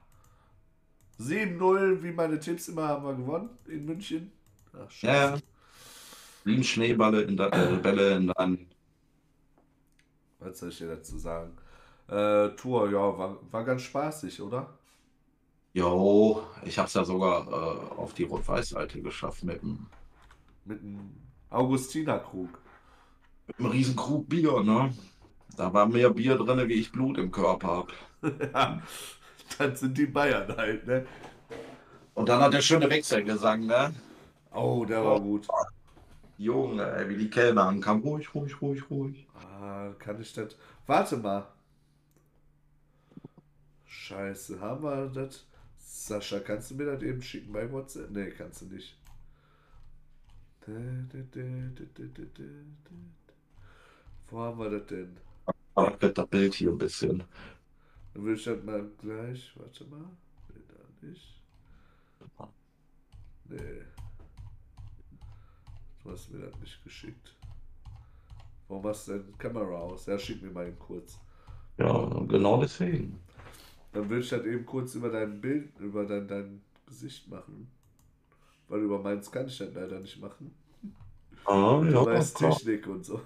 7-0, wie meine Tipps immer, haben wir gewonnen in München. Ach, Ja. Sieben Schneeballe in der, äh, Bälle in dann. Was soll ich dir dazu sagen? Äh, Tour, ja, war, war ganz spaßig, oder? Jo, ich hab's ja sogar äh, auf die Rot-Weiß-Seite geschafft mit einem, Mit einem Augustinerkrug. mit einem riesen Krug Bier, ne? Da war mehr Bier drin, wie ich Blut im Körper hab. ja, das sind die Bayern halt, ne? Und dann hat der schöne Wechselgesang, ne? Oh, der war gut. Junge, ey, wie die Kellner ankamen. Ruhig, ruhig, ruhig, ruhig. Ah, kann ich das. Warte mal. Scheiße, haben wir das? Sascha, kannst du mir das eben schicken bei WhatsApp? Nee, kannst du nicht. Wo haben wir das denn? Werd das Bild hier ein bisschen. Dann will ich das mal gleich. Warte mal. Nee, da nicht. Nee. Du hast mir das nicht geschickt. Warum hast du denn Kamera aus? Ja, schick mir mal eben kurz. Ja, genau deswegen. Dann will ich das eben kurz über dein Bild, über dein, dein Gesicht machen. Weil über meins kann ich das leider nicht machen. Ah, ja, weißt klar. Technik und so.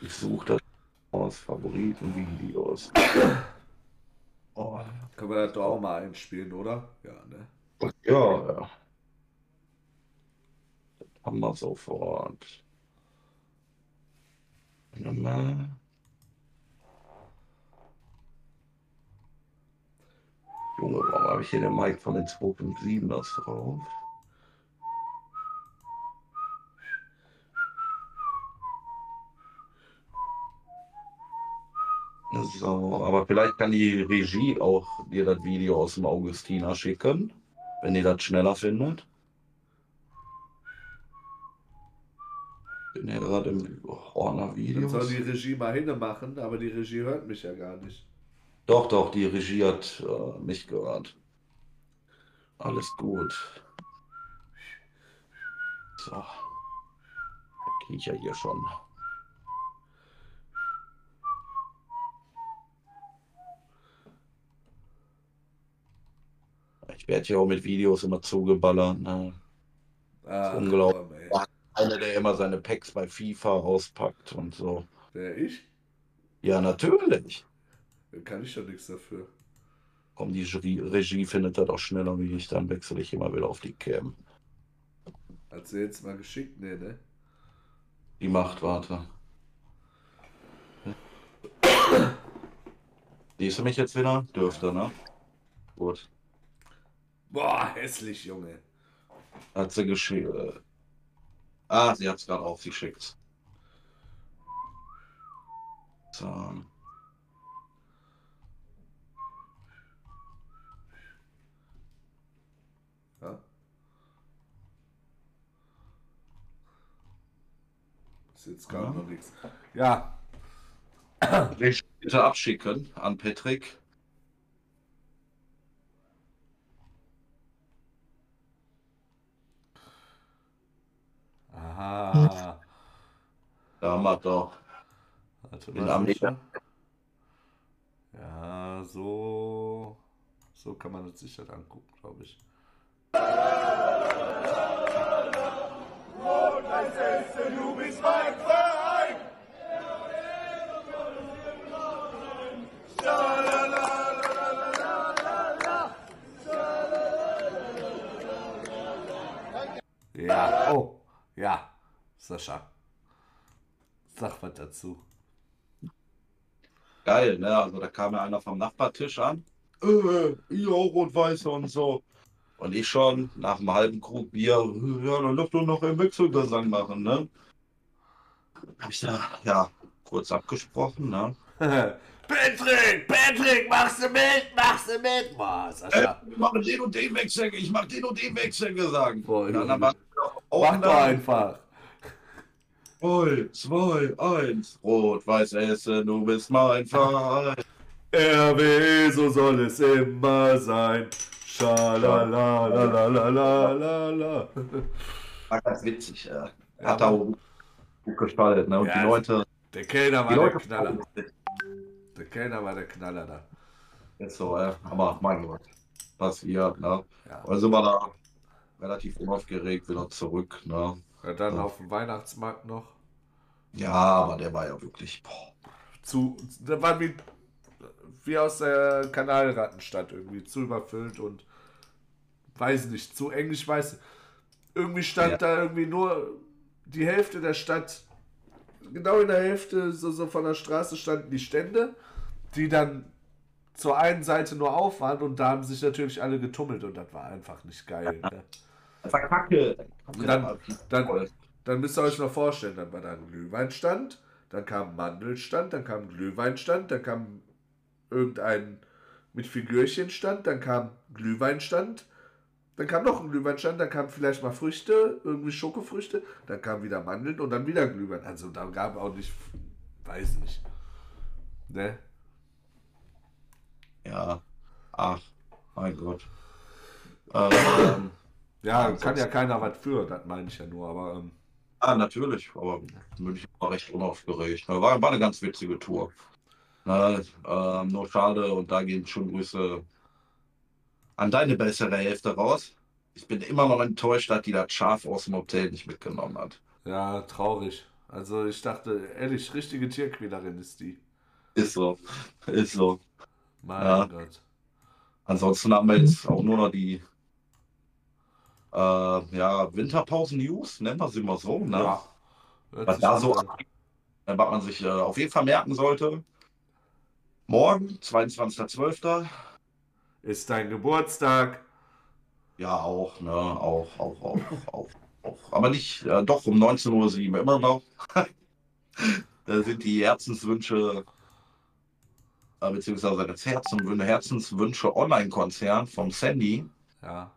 Ich suche das aus Favoritenvideos. Oh, Können wir das doch auch mal einspielen, oder? Ja, ne? ja, ja. Das haben wir sofort. Junge, warum habe ich hier den Mic von den 257 das drauf? So, aber vielleicht kann die Regie auch dir das Video aus dem Augustiner schicken, wenn ihr das schneller findet. Bin ja gerade im Horner Dann Videos. soll die Regie mal hinne machen, aber die Regie hört mich ja gar nicht. Doch, doch, die Regie hat äh, mich gehört. Alles gut. So. Da gehe ich ja hier schon. Ich werde ja auch mit Videos immer zugeballert. Ne? Ah, unglaublich. komm. Einer, der immer seine Packs bei FIFA auspackt und so. Wer ich? Ja, natürlich. Da kann ich doch nichts dafür. Komm, die Jury, Regie findet das auch schneller wie ich, dann wechsle ich immer wieder auf die Cam. Hat sie jetzt mal geschickt? Nee, ne? Die macht, warte. Siehst du mich jetzt wieder? Dürfte, ne? Gut. Boah, hässlich, Junge. Hat sie geschickt. Ah, sie hat es gerade auf, sie schickt's. So. Ja. Bis jetzt Ja. noch nichts. Ja, bitte abschicken an Patrick. Aha. Da haben wir doch. Warte In Amerika. Ja, so. So kann man sich das angucken, glaube ich. Ja, oh, ja, Sascha. Sag was dazu. Geil, ne? Also da kam ja einer vom Nachbartisch an. Äh, ja, rot-weiße und so. Und ich schon nach einem halben Krug Bier, ja, dann darf doch noch einen Wechselgesang machen, ne? Hab ich da, ja, kurz abgesprochen, ne? Patrick, Patrick, machst du mit, machst du mit. Boah, Äh, Sascha, ich mache den und den Wechsel, ich mach den und den. Boah, Junge. aber auch mach doch da. einfach. Drei, zwei, eins. Rot-Weiß Essen, du bist mein Verein. RW, so soll es immer sein. Schalalalalalalalala. War ganz witzig, ja. Hat da auch gut gestaltet, ne? Und Ja, die Leute, Der Kellner war der Leute Knaller. Der Kellner war der Knaller da. Jetzt so, äh, aber mein Gott, passiert, ne? Ja. Also war da relativ unaufgeregt wieder zurück, ne? Ja, dann Ja. auf dem Weihnachtsmarkt noch. Ja, aber der war ja wirklich, boah. Zu, da waren wir wie aus der Kanalrattenstadt irgendwie zu überfüllt und weiß nicht, zu eng, ich weiß. Irgendwie stand Ja. da irgendwie nur die Hälfte der Stadt, genau in der Hälfte so, so von der Straße standen die Stände, die dann zur einen Seite nur auf waren und da haben sich natürlich alle getummelt und das war einfach nicht geil. Ne? Das war Kacke. Dann- dann- Dann müsst ihr euch noch vorstellen, dann war da ein Glühweinstand, dann kam ein Mandelstand, dann kam ein Glühweinstand, dann kam irgendein mit Figürchenstand, dann kam Glühweinstand, dann kam noch ein Glühweinstand, dann kamen vielleicht mal Früchte, irgendwie Schokofrüchte, dann kam wieder Mandeln und dann wieder Glühwein. Also da gab auch nicht, weiß nicht. Ne? Ja. Ach, mein Gott. Ähm, Ja, Ja, kann ja keiner was für, das meine ich ja nur, aber ähm, ah, natürlich, aber München war recht unaufgeregt. War, war eine ganz witzige Tour. Na, ähm, nur schade und da gehen schon Grüße an deine bessere Hälfte raus. Ich bin immer noch enttäuscht, dass die das Schaf aus dem Hotel nicht mitgenommen hat. ja, traurig. Also ich dachte, ehrlich, richtige Tierquälerin ist die. Ist so. Ist so. Mein Ja. Gott. Ansonsten haben wir jetzt auch nur noch die äh, ja, Winterpausen-News, nennen wir sie mal so. Ne? Ja. Was da so an. Äh, was man sich äh, auf jeden Fall merken sollte. Morgen, 22.12. Ist dein Geburtstag. Ja, auch, ne, auch, auch, auch, auch, auch. Aber nicht, äh, doch um 19.07 Uhr immer noch. da sind die Herzenswünsche, äh, beziehungsweise das Herzenwünsche, Herzenswünsche Online-Konzern vom Sandy. Ja.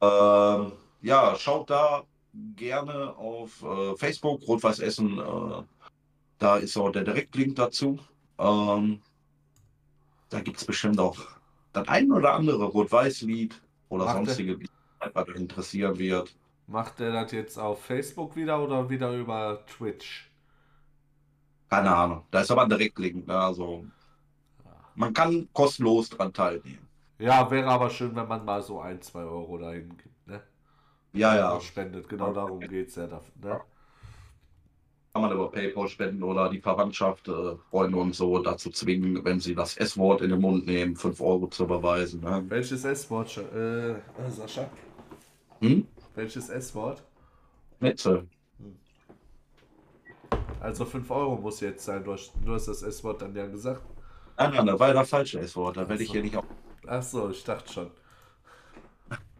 Ähm, ja, schaut da gerne auf äh, Facebook, Rot-Weiß Essen. Äh, da ist auch der Direktlink dazu. Ähm, da gibt es bestimmt auch das ein oder andere Rot-Weiß-Lied oder Macht sonstige Lied, was euch interessieren wird. Macht er das jetzt auf Facebook wieder oder wieder über Twitch? Keine Ahnung. Da ist aber ein Direktlink. Ne? Also man kann kostenlos dran teilnehmen. Ja, wäre aber schön, wenn man mal so ein, zwei Euro dahin gibt, ne? Ja, ja. Spendet, genau darum geht es ja. da- Ne? Kann man über PayPal spenden oder die Verwandtschaft, äh, Freunde und so dazu zwingen, wenn sie das S-Wort in den Mund nehmen, 5 Euro zu überweisen. Ne? Welches S-Wort? Äh, äh, Sascha? Hm? Welches S-Wort? Netze. Also 5 Euro muss jetzt sein. Du hast, du hast das S-Wort dann ja gesagt. Nein, nein, da war ja das falsche S-Wort. Da werde ich hier nicht auf. Ach so, ich dachte schon.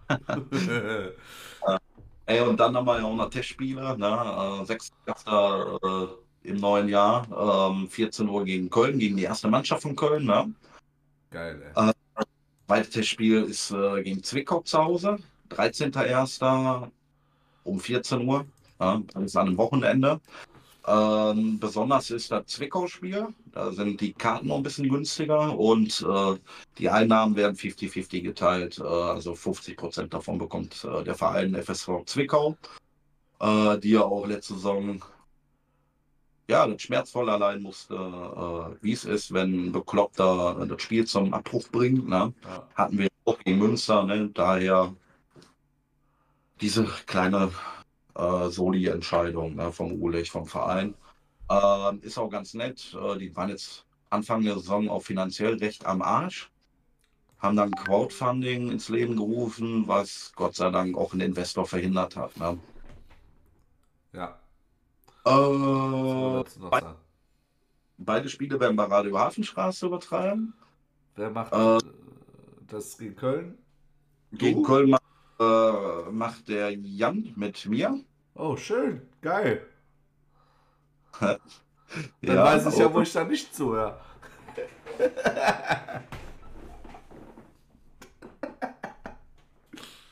Ey, und dann haben wir ja auch noch Testspiele. Ne? Äh, 6. Äh, im neuen Jahr. Ähm, 14 Uhr gegen Köln, gegen die erste Mannschaft von Köln. Ne? Geil, ey. Äh, Zweites Testspiel ist äh, gegen Zwickau zu Hause. 13.01. um 14 Uhr. Ja, das ist an einem Wochenende. Ähm, besonders ist das Zwickau-Spiel. Da sind die Karten noch ein bisschen günstiger und äh, die Einnahmen werden 50-50 geteilt. Äh, also 50 Prozent davon bekommt äh, der Verein FSV Zwickau, äh, die ja auch letzte Saison ja, das schmerzvoll allein musste, äh, wie es ist, wenn ein Bekloppter das Spiel zum Abbruch bringt. Ne? Hatten wir auch gegen Münster, ne? daher diese kleine äh, Soli-Entscheidung ne? vom Ulich, vom Verein. Ähm, ist auch ganz nett. Äh, die waren jetzt Anfang der Saison auch finanziell recht am Arsch. Haben dann Crowdfunding ins Leben gerufen, was Gott sei Dank auch ein Investor verhindert hat. Ne? Ja, so Äh, sagen. beide Spiele werden bei Radio Hafenstraße übertragen. Wer macht äh, das gegen Köln? Gegen Du? Köln macht, äh, macht der Jan mit mir. Oh, schön, geil. Dann Ja, weiß ich ja, wo ich da nicht zuhöre.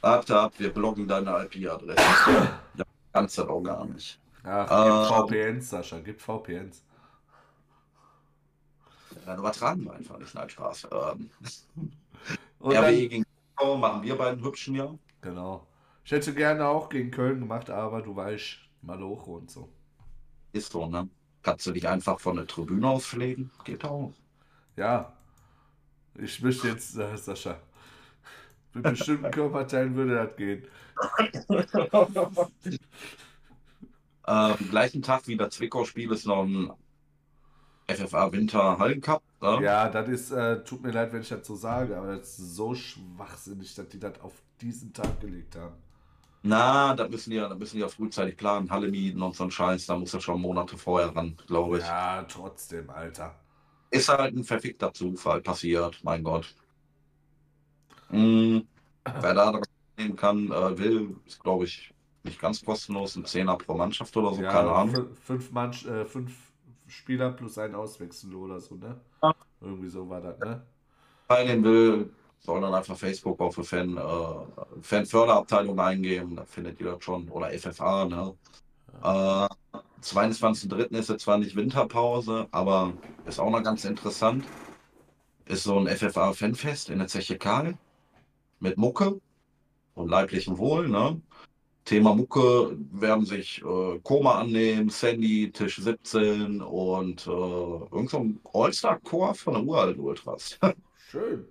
Warte ab, wir bloggen deine IP-Adresse. ja, kannst du doch gar nicht. Ach, gibt Ähm. VPNs, Sascha, gibt VPNs. Dann übertragen wir einfach nicht. Nein, Spaß. Ähm, RWE gegen machen wir beiden hübschen ja. Genau. Ich hätte gerne auch gegen Köln gemacht, aber du weißt, Maloche und so. Ist so, ne? Kannst du dich einfach von der Tribüne auspflegen? Geht auch. Ja, ich möchte jetzt, äh, Sascha, mit bestimmten Körperteilen würde das gehen. Ähm, gleichen Tag wie das Zwickau-Spiel ist noch ein FFA Winter Hallencup. Ne? Ja, das ist, äh, tut mir leid, wenn ich das so sage, aber das ist so schwachsinnig, dass die das auf diesen Tag gelegt haben. Na, da müssen die ja, da müssen die ja frühzeitig planen, Halle mieten und so ein Scheiß, da muss ja schon Monate vorher ran, glaube ich. Ja, trotzdem, Alter. Ist halt ein verfickter Zufall passiert, mein Gott. Hm, wer da dran nehmen kann, äh, will, ist glaube ich nicht ganz kostenlos, ein Zehner pro Mannschaft oder so, Ja, keine Ahnung. fün- Fünf, Mann, äh, fünf Spieler plus ein Auswechsel oder so, ne? Ja. Irgendwie so war das, ne? teilnehmen will, soll dann einfach Facebook auf eine Fan, äh, Fanförderabteilung eingeben, da findet ihr das schon. Oder FFA, ne? Äh, 22.03. ist jetzt zwar nicht Winterpause, aber ist auch noch ganz interessant. Ist so ein FFA-Fanfest in der Zeche Karl mit Mucke und leiblichem Wohl, ne? Thema Mucke werden sich äh, Koma annehmen, Sandy, Tisch 17 und äh, irgend so ein All-Star-Chor von der Uralt Ultras. Schön.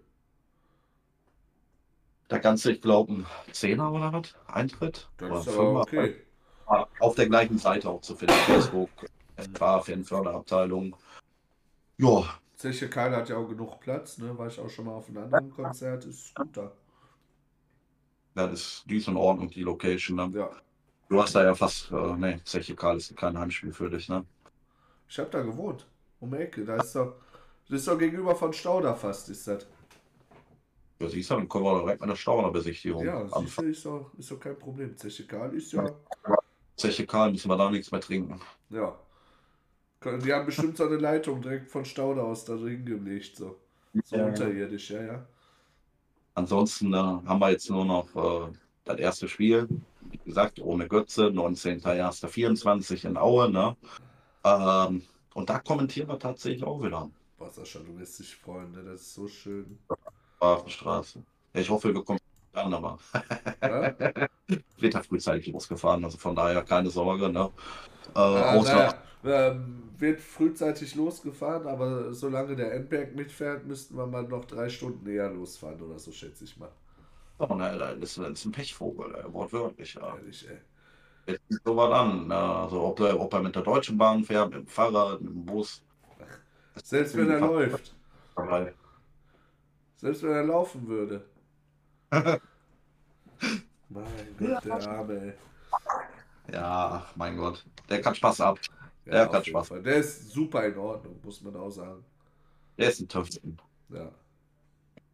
Der ganze, ich glaube, ein Zehner oder was? Eintritt? Das Oder ist Fünfer? okay. Auf der gleichen Seite auch zu finden. Facebook, FA, Fanförderabteilung. Ja, Zeche Karl hat ja auch genug Platz, ne? War ich auch schon mal auf einem anderen Konzert, ist gut da. Das ist, die ist in Ordnung, die Location. Ne? Ja. Du hast da ja fast, äh, ne, Zeche Karl ist kein Heimspiel für dich, ne? Ich hab da gewohnt. Um die Ecke. Da ist doch. Das ist doch gegenüber von Stauder fast, ist das. Ja, siehst du, dann können wir direkt mit der Stauner-Besichtigung Ja, siehst du, ist doch, ist doch kein Problem. Zeche Karl ist ja. Zeche Karl müssen wir da nichts mehr trinken. Ja. Die haben bestimmt so eine Leitung direkt von Stauder aus da drin gelegt, so. So Ja. unterirdisch, ja, ja. Ansonsten äh, haben wir jetzt nur noch äh, das erste Spiel. Wie gesagt, ohne Götze, 19.01.24 in Aue. Ne? Ähm, und da kommentieren wir tatsächlich auch wieder. Boah, Sascha, du wirst dich freuen, ne? Das ist so schön. Hafenstraße. Ich hoffe, wir kommen an, aber Ja? wird ja frühzeitig losgefahren. Also von daher keine Sorge. Ne? Äh, Ah, außer, naja, ähm, wird frühzeitig losgefahren, aber solange der Endberg mitfährt, müssten wir mal noch drei Stunden eher losfahren oder so, schätze ich mal. oh, ne, das, ist, das ist ein Pechvogel, ey, wortwörtlich. Ja. Ehrlich, ey. Jetzt ist so was an. Ne? Also, ob, er, ob er mit der Deutschen Bahn fährt, mit dem Fahrrad, mit dem Bus. Selbst wenn er läuft. Selbst wenn er laufen würde. Mein Gott, der Arme. Ja, mein Gott. Der kann Spaß ab. Ja, Der hat jeden Spaß. Fall. Der ist super in Ordnung, muss man auch sagen. Der ist ein Töften. Ja.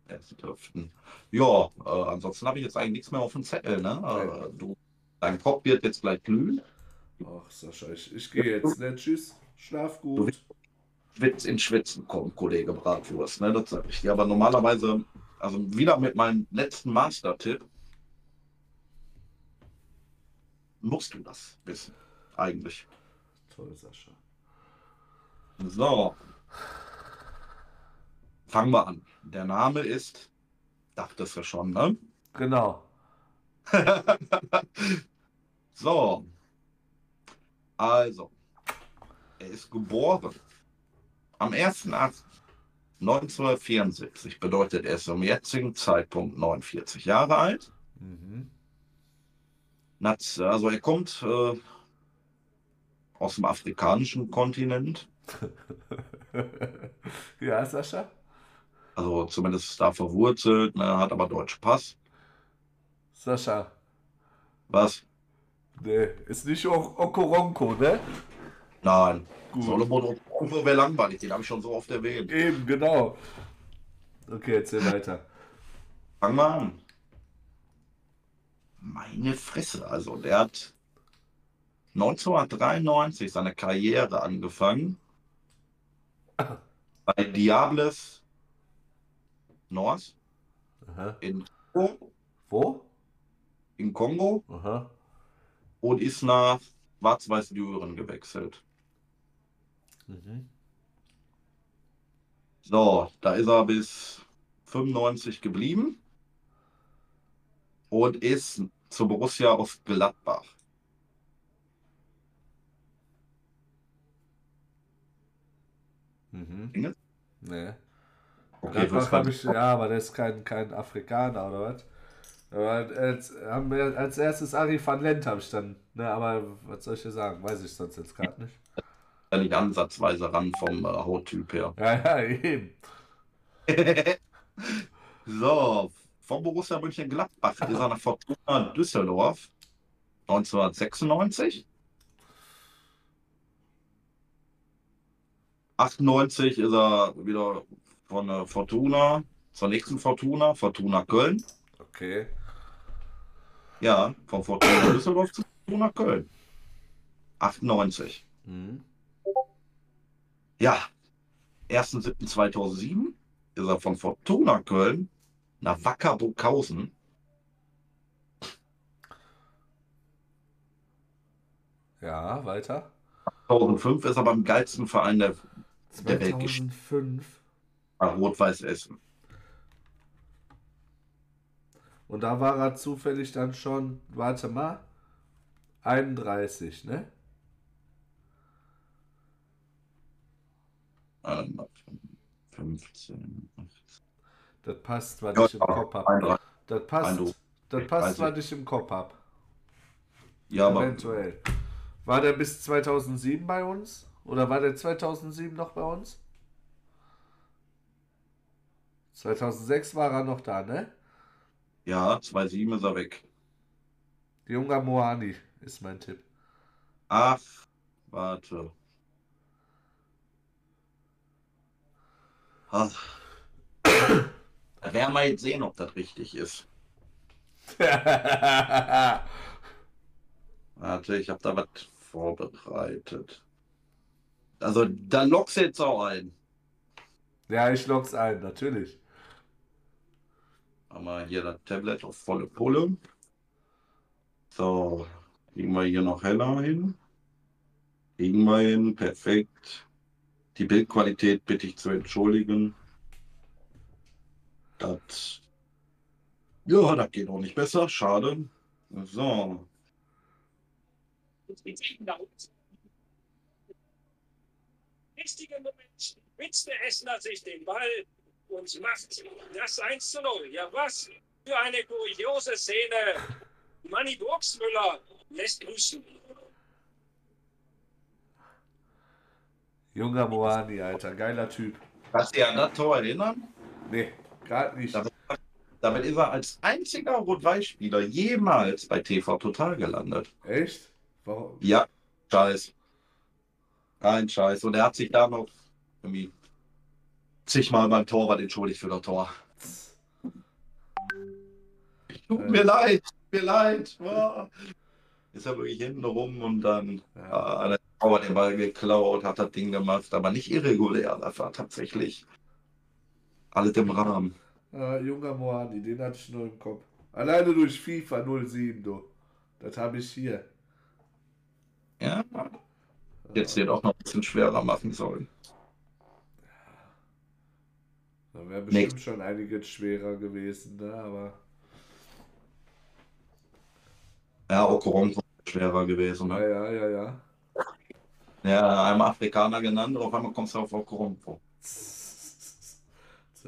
Der ist ein Töften. Ja, äh, ansonsten habe ich jetzt eigentlich nichts mehr auf dem Zettel. Ne? Äh, du, dein Kopf wird jetzt gleich glühen. Ach, Sascha, ich, ich gehe jetzt, ne? Tschüss. Schlaf gut. Schwitz in Schwitzen kommt, Kollege Bratwurst. Ne? Das sag ich dir. Aber normalerweise, also wieder mit meinem letzten Master-Tipp, musst du das wissen. Eigentlich. Toll, Sascha. So. Fangen wir an. Der Name ist, dachtest du schon, ne? Genau. so. Also. Er ist geboren am 1.8.1974. Bedeutet, er ist zum jetzigen Zeitpunkt 49 Jahre alt. Mhm. Also er kommt äh, aus dem afrikanischen Kontinent. ja, Sascha? Also zumindest da verwurzelt, ne, hat aber deutschen Pass. Sascha. Was? Nee, ist nicht o Okoronko, ne? Nein. Gut. Solomon Okonjo wäre langweilig, den habe ich schon so oft erwähnt. Eben, genau. Okay, erzähl weiter. Fangen wir an. Meine Fresse, also der hat 1993 seine Karriere angefangen bei Diables North Aha. in Kongo, Wo? in Kongo Aha. und ist nach Schwarz-Weiß Düren gewechselt. Mhm. So, da ist er bis 95 geblieben und ist zu Borussia aus Gladbach. Mhm. Nee. Okay, Gladbach habe ich, ja, aber der ist kein, kein Afrikaner oder was? Aber als, als erstes Ari van Lent habe ich dann, ne, aber was soll ich dir sagen? Weiß ich sonst jetzt gerade nicht. Nicht ansatzweise ran vom äh, Hauttyp her. Ja, ja, eben. So, vom Borussia Mönchengladbach ist er nach Fortuna Düsseldorf 1996. 98 ist er wieder von der Fortuna zur nächsten Fortuna, Fortuna Köln. Okay. Ja, von Fortuna Düsseldorf zu Fortuna Köln. 98. Mhm. Ja, 1.7.2007 ist er von Fortuna Köln nach Wacker Burghausen. Ja, weiter. 2005 ist er beim geilsten Verein der Der Welt 2005. nach Rot-Weiß Essen. Und da war er zufällig dann schon, warte mal, 31, ne? Ähm, 15. Das passt, was Ja, ich im Kopf hab. 31. Das passt, Eindruck. das passt, 30. was ich im Kopf hab. Ja, aber Eventuell. War der bis 2007 bei uns? Oder war der 2007 noch bei uns? 2006 war er noch da, ne? ja, 2,7 ist er weg. Junger Moani ist mein Tipp. Ach, warte. Da werden wir jetzt sehen, ob das richtig ist. Warte, ich habe da was vorbereitet. Also, da lockst du jetzt auch ein. ja, ich log's ein, natürlich. Haben wir hier das Tablet auf volle Pulle. So, kriegen wir hier noch heller hin. Kriegen wir hin, perfekt. Die Bildqualität bitte ich zu entschuldigen. Das, ja, das geht auch nicht besser, schade. So, richtigen Moment spitzt der Essener sich den Ball und macht das 1 zu 0. Ja, was für eine kuriose Szene. Manni Burgsmüller lässt grüßen. Junger Moani, Alter, geiler Typ. kannst du dich an das Tor erinnern? Nee, gerade nicht. Damit, damit ist er als einziger Rot-Weiß-Spieler jemals bei TV Total gelandet. Echt? Warum? Ja, Scheiß. Kein Scheiß. Und er hat sich da noch irgendwie zigmal beim Torwart entschuldigt für das Tor. Tut mir leid, tut mir leid. Ist er wirklich hinten rum und dann Ja. äh, hat Torwart den Ball geklaut, hat das Ding gemacht, aber nicht irregulär. Das war tatsächlich alles im Rahmen. Äh, junger Moani, den hatte ich nur im Kopf. Alleine durch FIFA 07, du. Das habe ich hier. Ja, jetzt den auch noch ein bisschen schwerer machen sollen. Da wäre bestimmt schon einiges schwerer gewesen, ne? Aber Ja, Okoronko schwerer gewesen. ja, ja, ja, ja. Ja, einmal Afrikaner genannt, auf einmal kommst du auf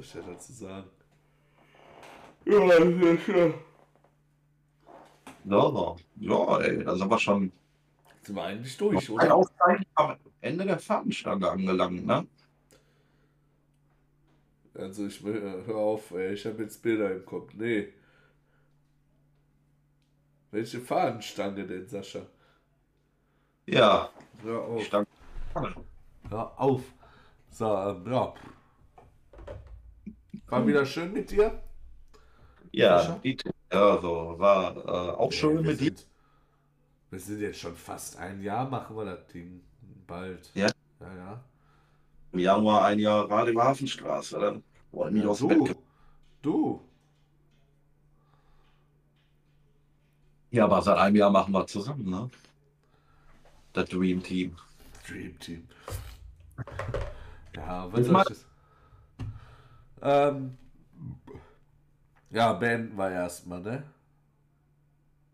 soll ich denn dazu sagen? Ja, ja, ja. Ja, ja, ey, da sind wir schon Sind wir eigentlich durch, oder? Auszeichen am Ende der Fahnenstange angelangt, ne? Also ich will, äh, hör auf, ey, ich habe jetzt Bilder im Kopf. Nee. Welche Fahnenstange denn, Sascha? Ja, Hör auf. Stange. Hör auf. So, ähm, ja. War wieder schön mit dir. Ja, die, ja, so, war äh, auch schön wir mit dir. wir sind jetzt schon fast ein Jahr, machen wir das Ding. Bald. Ja. Ja, ja. Im Januar ein Jahr Radio Hafenstraße, dann wollen mich ja Bett du. Du. Ja, aber seit einem Jahr machen wir zusammen, ne? Das Dream Team. Dream Team. Ja, was soll ich? Ähm, ja, beenden wir erstmal, ne?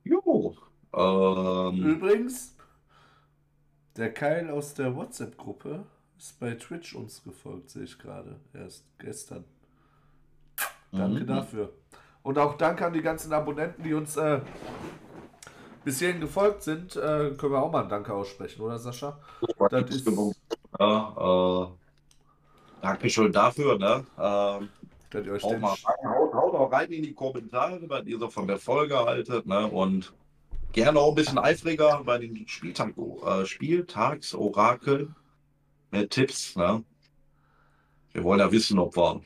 Jo. Ähm, Übrigens, der Keil aus der WhatsApp-Gruppe ist bei Twitch uns gefolgt, sehe ich gerade. Erst gestern. Danke Mhm. dafür. Und auch danke an die ganzen Abonnenten, die uns äh, bis hierhin gefolgt sind. Äh, können wir auch mal ein Danke aussprechen, oder Sascha? das ist, Ja, äh, Dankeschön dafür, ne? Ähm, dass ihr euch haut, den, mal rein, haut, haut auch rein in die Kommentare, was ihr so von der Folge haltet, ne? Und gerne auch ein bisschen eifriger bei den Spieltag, äh, Spieltagsorakel mit Tipps, ne? Wir wollen ja wissen, ob wir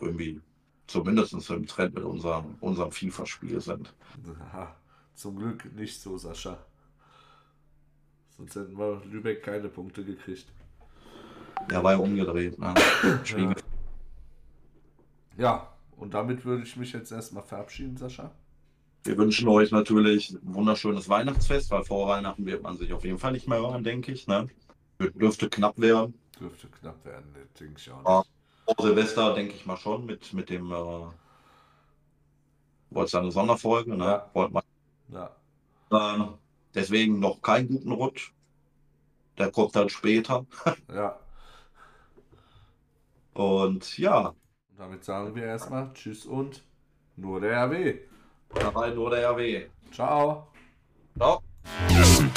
irgendwie zumindest im Trend mit unserem, unserem FIFA-Spiel sind. Aha, zum Glück nicht so, Sascha. Sonst hätten wir Lübeck keine Punkte gekriegt. Ja, war ja umgedreht, ne? Spiegel. Ja, und damit würde ich mich jetzt erstmal verabschieden, Sascha. Wir wünschen euch natürlich ein wunderschönes Weihnachtsfest, weil vor Weihnachten wird man sich auf jeden Fall nicht mehr hören, denke ich. Ne? Dürfte knapp werden. Dürfte knapp werden, ne, denke ich auch Ja. nicht. Vor Silvester denke ich mal schon mit, mit dem. Äh, Wollt's eine Sonderfolge, ne? Ja. Wollt man, Ja. äh, deswegen noch keinen guten Rutsch. Der kommt dann später. ja. Und ja, Und damit sagen wir erstmal Tschüss und nur der RW. dabei nur der RW. Ciao. Ciao. Essen.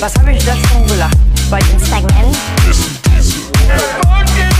Was habe ich das schon gelacht? Bei Instagram? Essen diese.